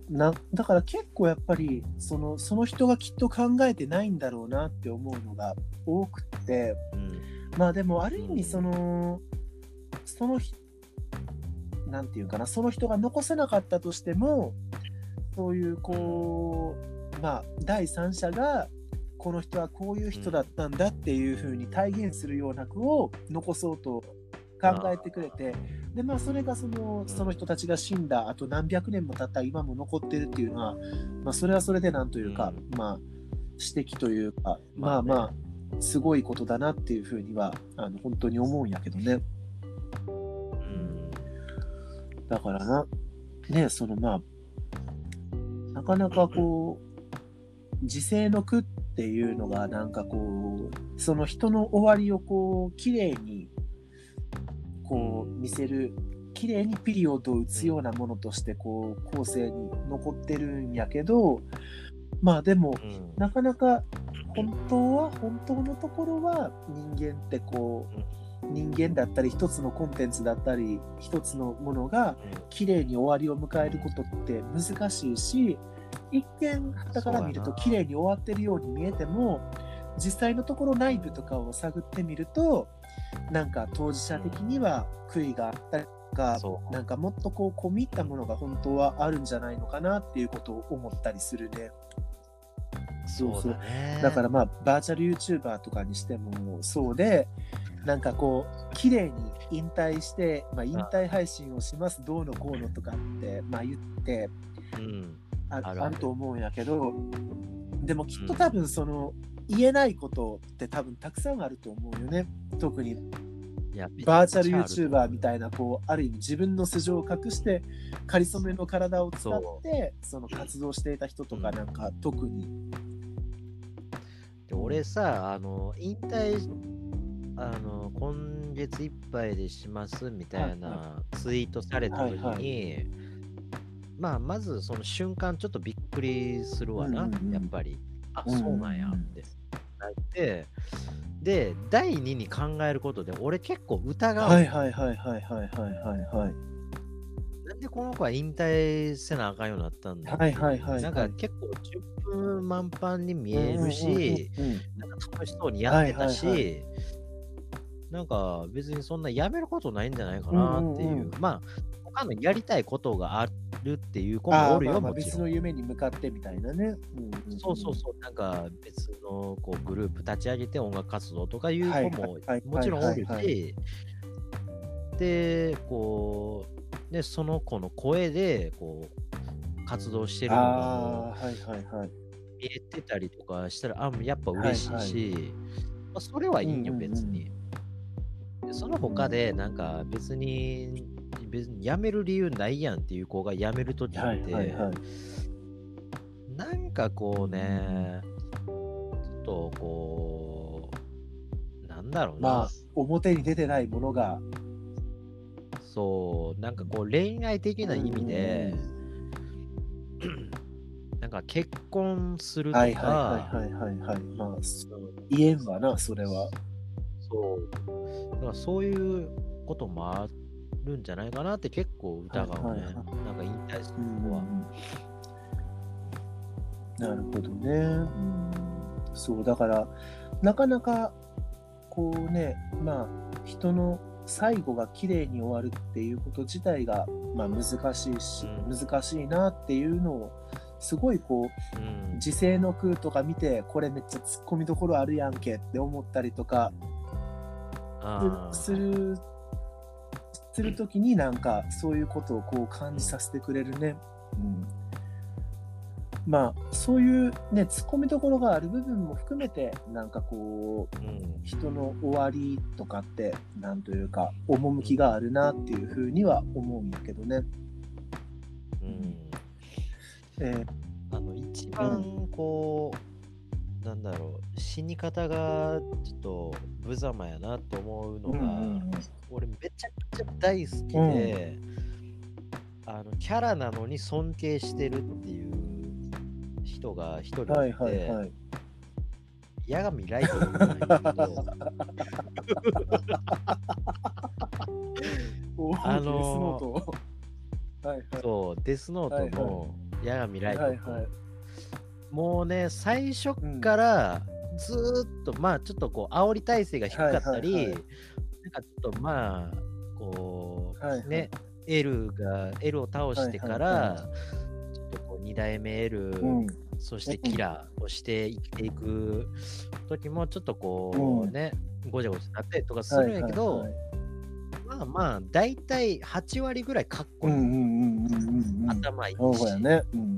なだから結構やっぱりそのその人がきっと考えてないんだろうなって思うのが多くって。うん。まあでもある意味そのそのひなんていうかなその人が残せなかったとしてもそういうこうまあ第三者がこの人はこういう人だったんだっていうふうに体現するような句を残そうと考えてくれてでまあそれがそのその人たちが死んだあと何百年も経った今も残ってるっていうのは、まあ、それはそれでなんというか、うん。まあ指摘というかまあまあねまあすごいことだなっていうふうにはあの本当に思うんやけどね。うん。だからなねそのまあなかなかこう時世の句っていうのがなんかこうその人の終わりをこう綺麗にこう見せる綺麗にピリオドを打つようなものとしてこう後世に残ってるんやけどまあでもうん。なかなか本当は本当のところは人間ってこう人間だったり一つのコンテンツだったり一つのものが綺麗に終わりを迎えることって難しいし一見傍から見ると綺麗に終わってるように見えても実際のところ内部とかを探ってみるとなんか当事者的には悔いがあったりとかそうなんかもっとこう込み入ったものが本当はあるんじゃないのかなっていうことを思ったりするね。そうだね。だからまあバーチャル YouTuber とかにしてもそうでなんかこう綺麗に引退して、まあ、引退配信をしますどうのこうのとかって、まあ、言ってうん、ああある。と思うんやけどでもきっと多分その、言えないことって多分たくさんあると思うよね。特に。バーチャル YouTuber みたいなこうある意味自分の素性を隠してかりそめの体を使ってその活動していた人とかなんか特に、で俺さ、あの、引退、あの、今月いっぱいでしますみたいはいなツイートされた時に、はいまあ、まずその瞬間ちょっとびっくりするわな、うんうん、やっぱり。あ、うんうん、そうなんやって。でで第2に考えることで俺結構疑う。はいはいはいはいはいはいはい。なんでこの子は引退せなあかんようになったんだ、はいはいはい、なんか結構10分満帆に見えるし、うんうんうんうん、なんか楽しそうにやってたし、はいはいはい、なんか別にそんなやめることないんじゃないかなっていう、うんうんうん、まあ他のやりたいことがあるっていう子もあおるよ、ーまあまあもちろん。別の夢に向かってみたいなね。うんんそうそうそう、なんか別のこうグループ立ち上げて音楽活動とかいうはい子もはいはいもちろんおるはいはし、で、こう、ね、その子の声でこう活動してるのがはいはいはい。う見えてたりとかしたら、あやっぱ嬉しいし、まあ、それはいいよ、うんうんうん別に。でその他で、なんか別に、別に辞める理由ないやんっていう子が辞めるときって、はいはいはい。なんかこうね、ちょっとこう、なんだろうな、まあ、表に出てないものが。そう、なんかこう恋愛的な意味で、なんか結婚するとか、はいはいはいはいはいはい。まあ、言えんわな、それは。そう、だからそういうこともあるんじゃないかなって結構疑うね。はいはいはなんか引退するうん子は。なるほどね。うんそう、だから、なかなか、こうね、まあ、人の最後が綺麗に終わるっていうこと自体が、まあ、難しいし、うん難しいなっていうのを、すごいこう、うん時世の空とか見て、これめっちゃ突っ込みどころあるやんけって思ったりとかする、するときになんかそういうことをこう感じさせてくれるね。うん。まあ、そういうね、突っ込みどころがある部分も含めて、なんかこう、うん人の終わりとかって、なんというか、趣があるなっていうふうには思うんだけどね。うんえーあの一番こう、なんだろう死に方がちょっと無様やなと思うのが、うんうんうん俺めちゃくちゃ大好きで、あのキャラなのに尊敬してるっていう人が一人いて、はいはいはい。八神ライトなんだけど (laughs) あのーデスノートはいはい。そうデスノートの八神ライト、はいはい。もうね最初からずーっと、まあちょっとこう煽り体制が低かったり、はいはいはい。なんかちょっとまあこう、はいはい。ね L が L を倒してから、はいはいはちょっとこう2代目 L、うん。そしてキラーをして生きていく時もちょっとこう、うん。ねごちゃごちゃなったりとかするんやけど、はいはいはい。まあまあ大体8割ぐらいかっこいい、うんうんうんうんうんうん。頭いいし、ね。うん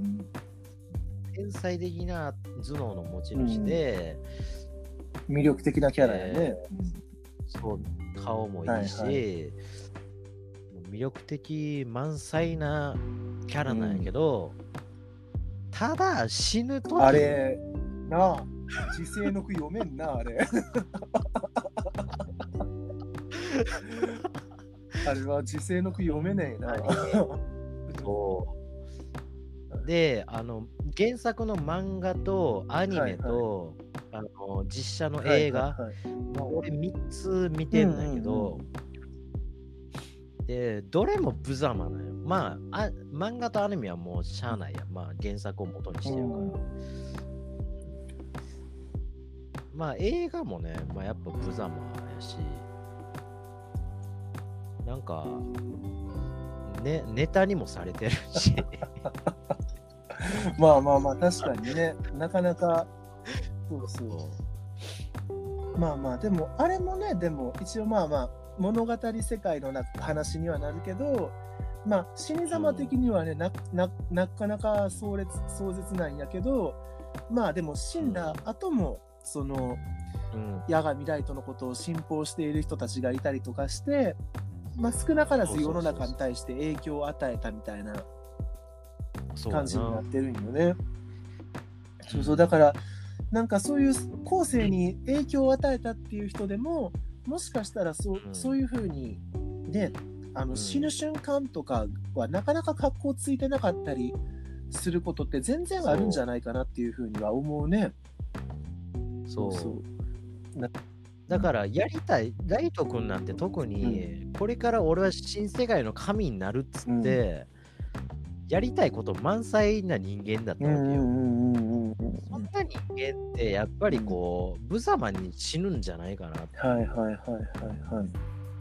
天才的な頭脳の持ち主で、うん。魅力的なキャラやね。そう顔もいいし、はいはもう魅力的満載なキャラなんやけど、ただ死ぬとあれ、なあ、時世の句読めんな、あれ。(laughs) あれは時世の句読めねえな。(laughs) そうであの原作の漫画とアニメと、あの実写の映画、はいはい。はいもう俺3つ見てんだけど、でどれも無様なんよ。まああ漫画とアニメはもうしゃあないや。まあ原作を元にしてるから、うん。まあ映画もね、まあ、やっぱ無様やし。なんかねネタにもされてるし (laughs) (laughs) まあまあまあ、確かにね、なかなか、そうそう。まあまあ、でも、あれもね、でも、一応まあまあ、物語世界のな話にはなるけど、まあ、死に様的にはね、なななかなか壮烈壮絶なんやけど、まあでも死んだ後も、その、うん八神ライトのことを信奉している人たちがいたりとかして、まあ、少なからず世の中に対して影響を与えたみたいなそう感じにななってるんよね。そうそう、だから、なんかそういう後世に影響を与えたっていう人でも、もしかしたらそう,、うん。そういうふうに、ね、あのうん。死ぬ瞬間とかはなかなか格好ついてなかったりすることって全然あるんじゃないかなっていうふうには思うね。そう。そうだからやりたいライト君なんて特にこれから俺は新世界の神になるっつって、やりたいこと満載な人間だったわけよ、そんな人間ってやっぱりこう、無様に死ぬんじゃないかなってはいはいはいはいはい。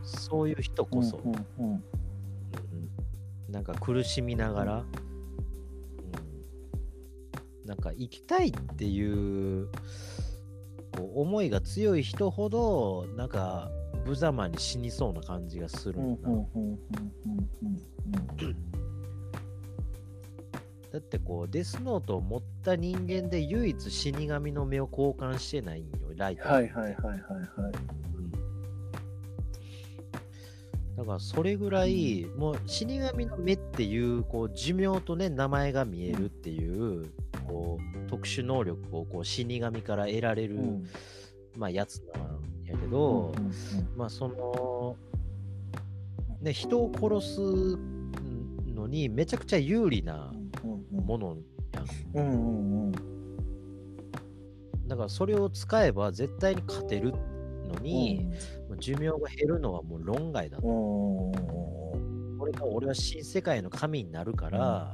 そういう人こそ、うん。なんか苦しみながら、うん、なんか生きたいっていうこう思いが強い人ほどなんか無様に死にそうな感じがするんだだってこうデスノートを持った人間で唯一死神の目を交換してないんよライトはいはいはいはいはい。だからそれぐらい、もう死神の目っていうこう寿命とね名前が見えるっていうこう特殊能力をこう死神から得られる、うん。まあやつなんやけど、まあそのね人を殺すのにめちゃくちゃ有利なものやん。うんうんうんだからそれを使えば絶対に勝てるのに、もう寿命が減るのはもう論外だと。が俺は新世界の神になるから、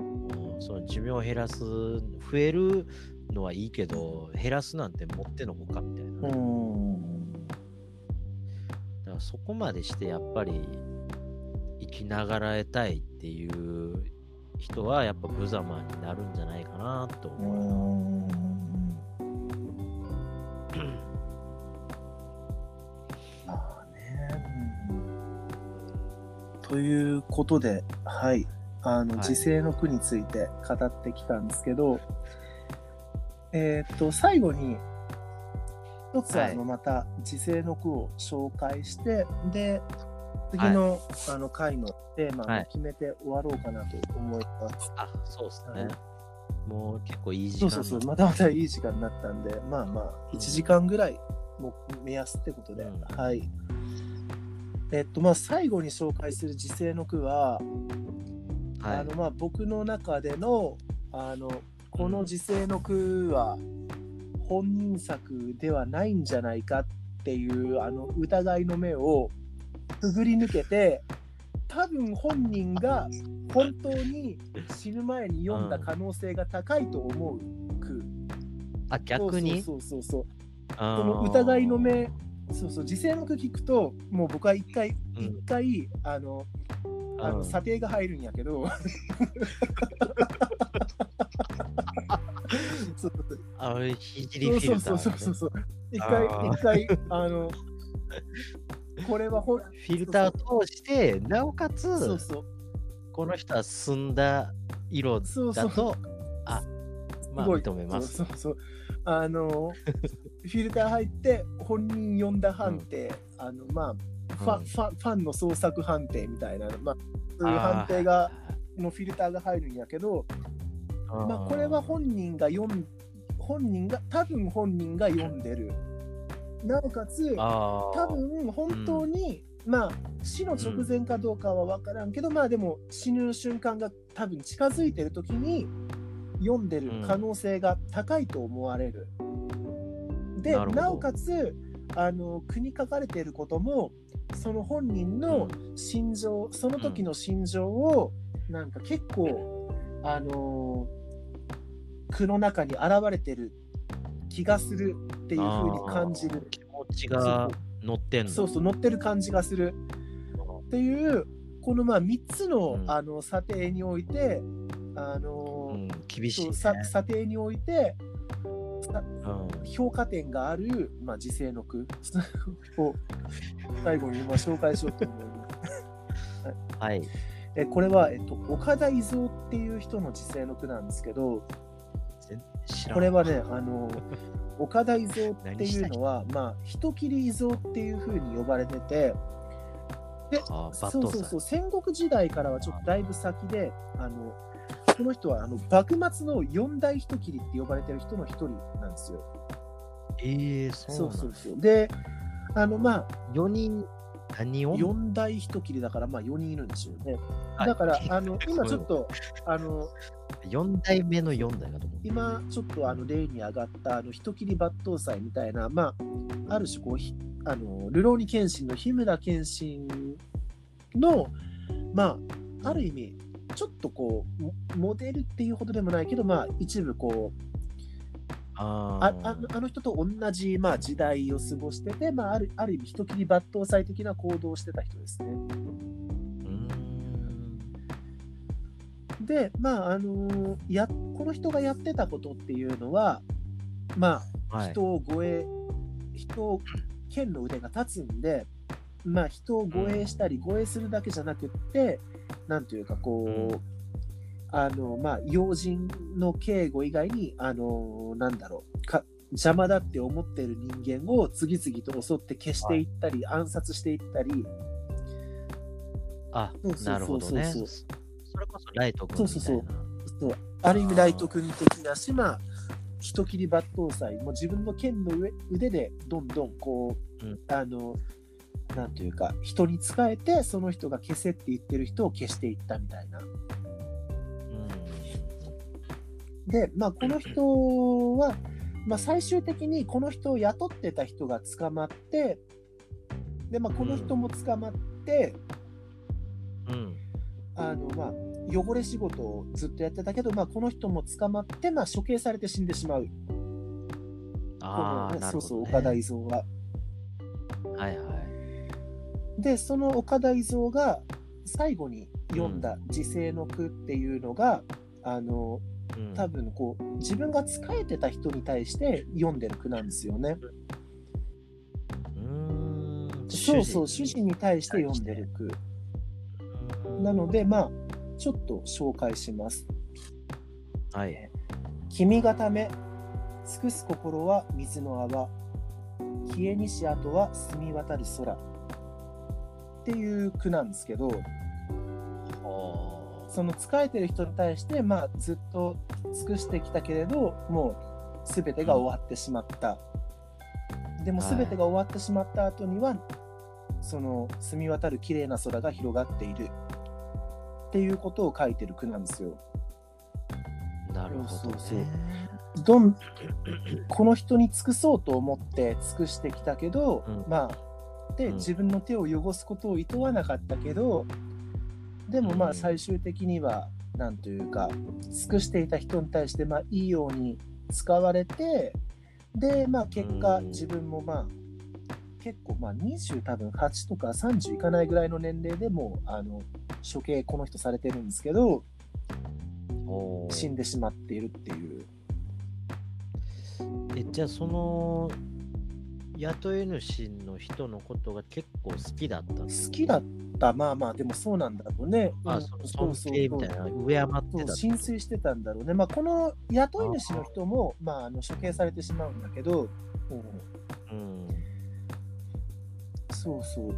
うんその寿命を減らす、増えるのはいいけど、減らすなんてもってのほかみたいな。うだんからそこまでしてやっぱり生きながらえたいっていう人はやっぱ無様になるんじゃないかなとう思う。ん。まあね、うんということで、はい、あの、はい。時世の句について語ってきたんですけど、えーっと、最後に、一つはい。あの、また時世の句を紹介して、で、次の,、あの回のテーマはい。を決めて終わろうかなと思います。あ、そうですね。はい。もう結構いい時間そうそうそう、またまたいい時間になったんで、まあまあ、1時間ぐらいも目安ってことで、うん。はい。えっと、まあ、最後に紹介する時世の句は、はい。あの、まあ、僕の中での、あの、この時世の句は、本人作ではないんじゃないかっていう、あの、疑いの目をくぐり抜けて、多分本人が本当に死ぬ前に読んだ可能性が高いと思う句。あ、逆に？そうそうそうそう。あー。この疑いの目、そうそう、時世の句聞くと、もう僕は一回、うん。一回、あの、あのうん。査定が入るんやけど、そうそうあひじりフィルタそうそうー、そうそうそう。一あ回、ー。一回、あの、これはほん、フィルターを通して、なおかつ、そうそう、この人は澄んだ色そうそうだと、あ、まあすごい認めます。そうそうそう。あの、(laughs) フィルター入って、本人読んだ判定、あの、まあ、ファ,、うんファファンの創作判定みたいな、まあ、そういう判定が、のフィルターが入るんやけど、あー、まあ、これは本人が読ん、本人が、多分本人が読んでる。なおかつ、多分本当に、まあ死の直前かどうかは分からんけど、まあでも死ぬ瞬間が多分近づいてる時に読んでる可能性が高いと思われる。でなるほど。なおかつあの句に書かれていることもその本人の心情、その時の心情をなんか結構あの句の中に現れてる気がするっていう風に感じる。気持ちが乗ってんの。そうそう、乗ってる感じがするっていう、このまあ3つの,、うんあの査定において、あのうん、厳しい、ね。さ査定において、さうん評価点がある、まあ、時世の句 (laughs) を最後に今紹介しようと思います。はい。(laughs) えこれは、えっと、岡田伊蔵っていう人の時世の句なんですけど、これはね、あの、(laughs) 岡田伊蔵っていうのは、まあ、人切り伊蔵っていう風に呼ばれてて、で、そうそうそう、戦国時代からはちょっとだいぶ先で、あの、この人はあの幕末の四大人切りって呼ばれてる人の一人なんですよ。ええー、そそううなんそうそう。で、あの、まあ、4人、何を？四大人切りだから、まあ4人いるんですよね。あだから、(laughs) あの、今ちょっと、あの、4代目の4代かと思う。今ちょっとあの例に上がったあの人切り抜刀斎みたいな、まあ、ある種こうひあの流浪に謙信の日村謙信のまあある意味ちょっとこうモモデルっていうほどでもないけどまあ一部こうあああの人と同じ、まあ、時代を過ごしてて、まあ、あるある意味人切り抜刀斎的な行動をしてた人ですね。で、まあ、あのーや、この人がやってたことっていうのは、まあ、はい。人を護衛、人を、剣の腕が立つんで、まあ、人を護衛したり、護衛するだけじゃなくって、なんというか、こう、うんあの、まあ、要人の警護以外に、あの、なんだろう、か邪魔だって思ってる人間を次々と襲って消していったり、暗殺していったり、あそうそうそうそう。なるほどね。そうそれこそライト君みたいな。そうそうそう。ある意味ライト君的だし、まあ、人切り抜刀斎、もう自分の剣の上腕でどんどんこう、うん。あの、なんというか、人に仕えて、その人が消せって言ってる人を消していったみたいな。で、まあ、この人は、まあ、最終的にこの人を雇ってた人が捕まって、で、まあ、この人も捕まって、うん。うん。あの、まあ、汚れ仕事をずっとやってたけど、まあ、この人も捕まって、まあ、処刑されて死んでしまう。あね。そうそう、岡田伊蔵は。はいはい。で、その岡田伊蔵が最後に読んだ時世の句っていうのが、あの、うん、多分こう、自分が仕えてた人に対して読んでる句なんですよね。うーん。そうそう、主主人に対して読んでる句。なので、まあ、ちょっと紹介します。はい。君がため、尽くす心は水の泡。消えにし跡は澄み渡る空。っていう句なんですけど、はその仕えてる人に対して、まあ、ずっと尽くしてきたけれど、もう全てが終わってしまった。でもはい全てが終わってしまった後には、その澄み渡る綺麗な空が広がっている。っていうことを書いてる句なんですよ。あなるほど、ね。どんこの人に尽くそうと思って尽くしてきたけど、うんまあで、うん自分の手を汚すことを厭わなかったけどでもまうん。あ最終的にはなんというか尽くしていた人に対してまあいいように使われてでまあ結果うん。自分もまあ結構まあ20多分8とか30いかないぐらいの年齢でもうあの処刑この人されてるんですけど死んでしまっているっていう。えじゃあその雇い主の人のことが結構好きだった好きだった、まあまあ、でもそうなんだろうね。あ、うん。そのそう尊敬みたいな、敬ってた浸水してたんだろうね。まあ、この雇い主の人も、まあ、あの処刑されてしまうんだけど、うん。うん。そうそう。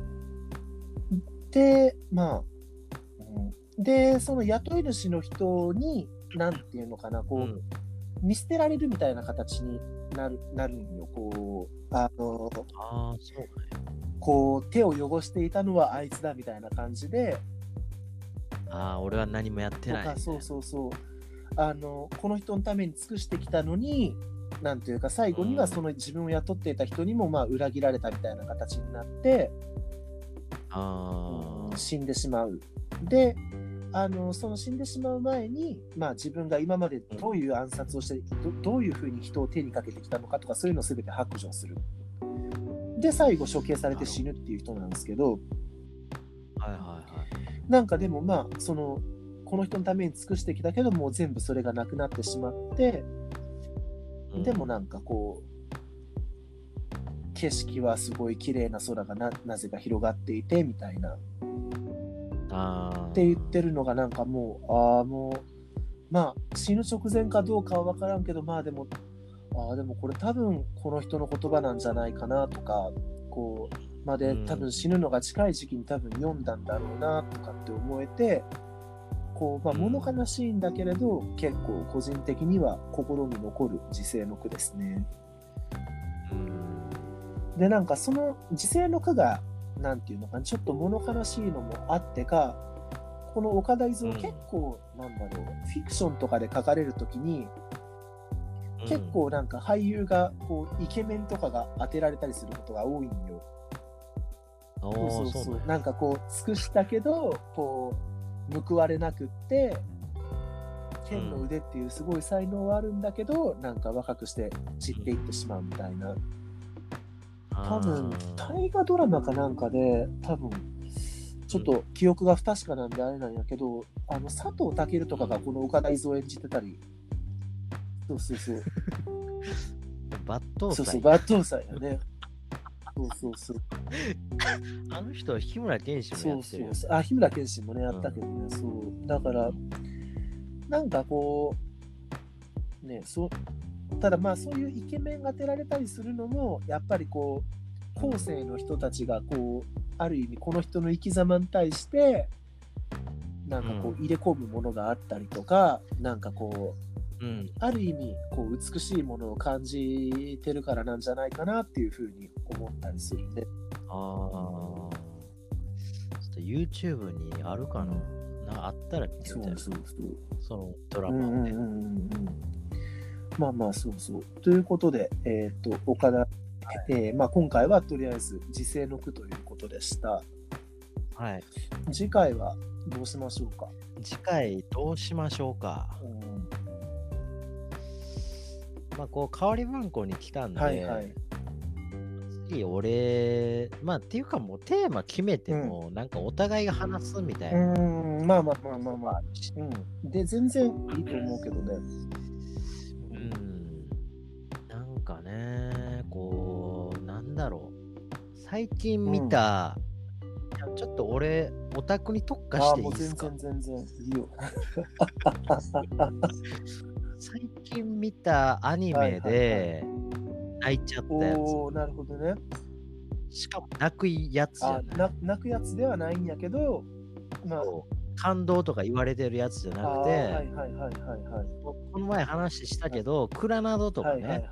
で、まあ、うん。で、その雇い主の人に、なんていうのかな、こう、うん。見捨てられるみたいな形になるなるんよ。こう、あの、ああ、そうなんや。こう、手を汚していたのはあいつだみたいな感じで、ああ、俺は何もやってない、とかそうそうそう。あのこの人のために尽くしてきたのになんというか最後にうん。はその自分を雇っていた人にもまあ裏切られたみたいな形になって、ああ、死んでしまう。であのその死んでしまう前に、まあ、自分が今までどういう暗殺をしてどどういうふうに人を手にかけてきたのかとかそういうのを全て白状する。で最後処刑されて死ぬっていう人なんですけど。はいはいはい。なんかでもまあそのこの人のために尽くしてきたけどもう全部それがなくなってしまってうん。でもなんかこう景色はすごい綺麗な空がななぜか広がっていてみたいなっ。て言ってるのがなんかもうああもうまあ死ぬ直前かどうかは分からんけどまあでもああでもこれ多分この人の言葉なんじゃないかなとかこうまでうん多分死ぬのが近い時期に多分読んだんだろうなとかって思えてこうまあうん物悲しいんだけれど、結構個人的には心に残る時世の句ですね。うん。でなんかその時世の句がなんていうのかなちょっと物悲しいのもあってかこの岡田伊蔵うん結構、なんだろうフィクションとかで書かれるときに、結構なんか俳優がこうイケメンとかが当てられたりすることが多いんよ。うん、そうおーそうそうなんやなんかこう尽くしたけどこう報われなくって剣の腕っていうすごい才能はあるんだけど、なんか若くして散っていってしまうみたいな。多分大河ドラマかなんかで多分ちょっと記憶が不確かなんであれなんやけど、あの佐藤健とかがこの岡田伊蔵を演じてたり、そうそうそう、(laughs) 抜刀そうそう、斎。抜刀斎やね。そうそうそう。(laughs) あの人、日村健志もそうやってるよ。そうそう。あ、日村健志もね、やったけどね、そう。だから、なんかこう、ね、そう、ただまあそういうイケメンが当てられたりするのも、やっぱりこう、後世の人たちがこう、ある意味この人の生き様に対して、なんかこううん入れ込むものがあったりとか、なんかこう、うん。ある意味こう美しいものを感じてるからなんじゃないかなっていうふうに思ったりするね。ああ。ちょっと YouTube にあるかな？なあったら見てみたい。そうそう。そのドラうんマをね。うんうんうんうんまあまあそうそう。ということで、えっ、と、岡田、えーまあ、今回はとりあえず時世の句ということでした。はい。次回はどうしましょうか？次回どうしましょうか。うんまあ、こう、代わり番号に来たんで、はいはい。次俺、まあ、っていうかもうテーマ決めても、なんかお互いが話すみたいうな。ん、まあまあまあまあまあ。うん。で、全然いいと思うけどね。かね、こう、なんだろう。最近見た、いやちょっと俺、オタクに特化していいですか？然全然いいよ。最近見たアニメで泣いちゃったやつ。おおなるほどね。しかも泣くやつじゃあない。な泣くやつではないんやけど、まあ、感動とか言われてるやつじゃなくて。この前話したけど、クラナドとかね。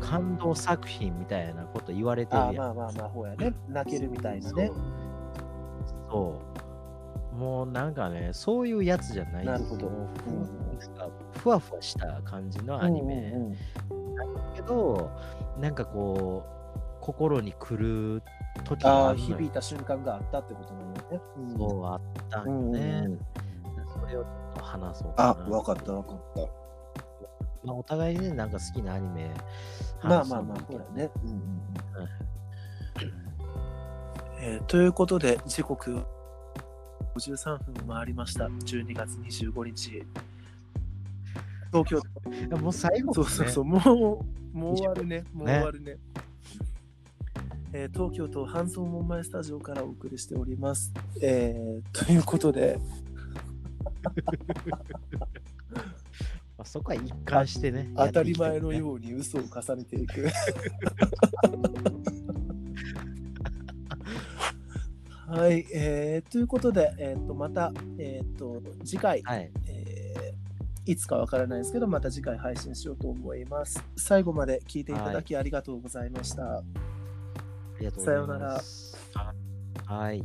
感動作品みたいなこと言われてるやん。まあまあまあ、ほうやね。泣けるみたいなね。そう。もうなんかね、そういうやつじゃないなるほどもううんふわふわした感じのアニメうんうんうんだけど、なんかこう、心に来る時ああ、が響いた瞬間があったってことなんだね。うんそうあったんよね。うんそれをちょっと話そうかあ、な。わかったわかった。まあ、お互いね、なんか好きなアニメまあまあまあ、ほらね。うんうんうんはいえーということで、時刻53分を回りました。12月25日。東京いやもう最後、ね、そうそうそう、もう、もう終わるね。もう終わるね。えー東京都半蔵門前スタジオからお送りしております。えーということで、まあ、そこは一貫してね。当たり前のう。ように嘘を重ねていく。はい、えーということで、えー、とまた、えー、と次回、はい。えーいつかわからないですけど、また次回配信しようと思います。最後まで聞いていただきありがとうございました。ありがとうございます。さようなら。はい。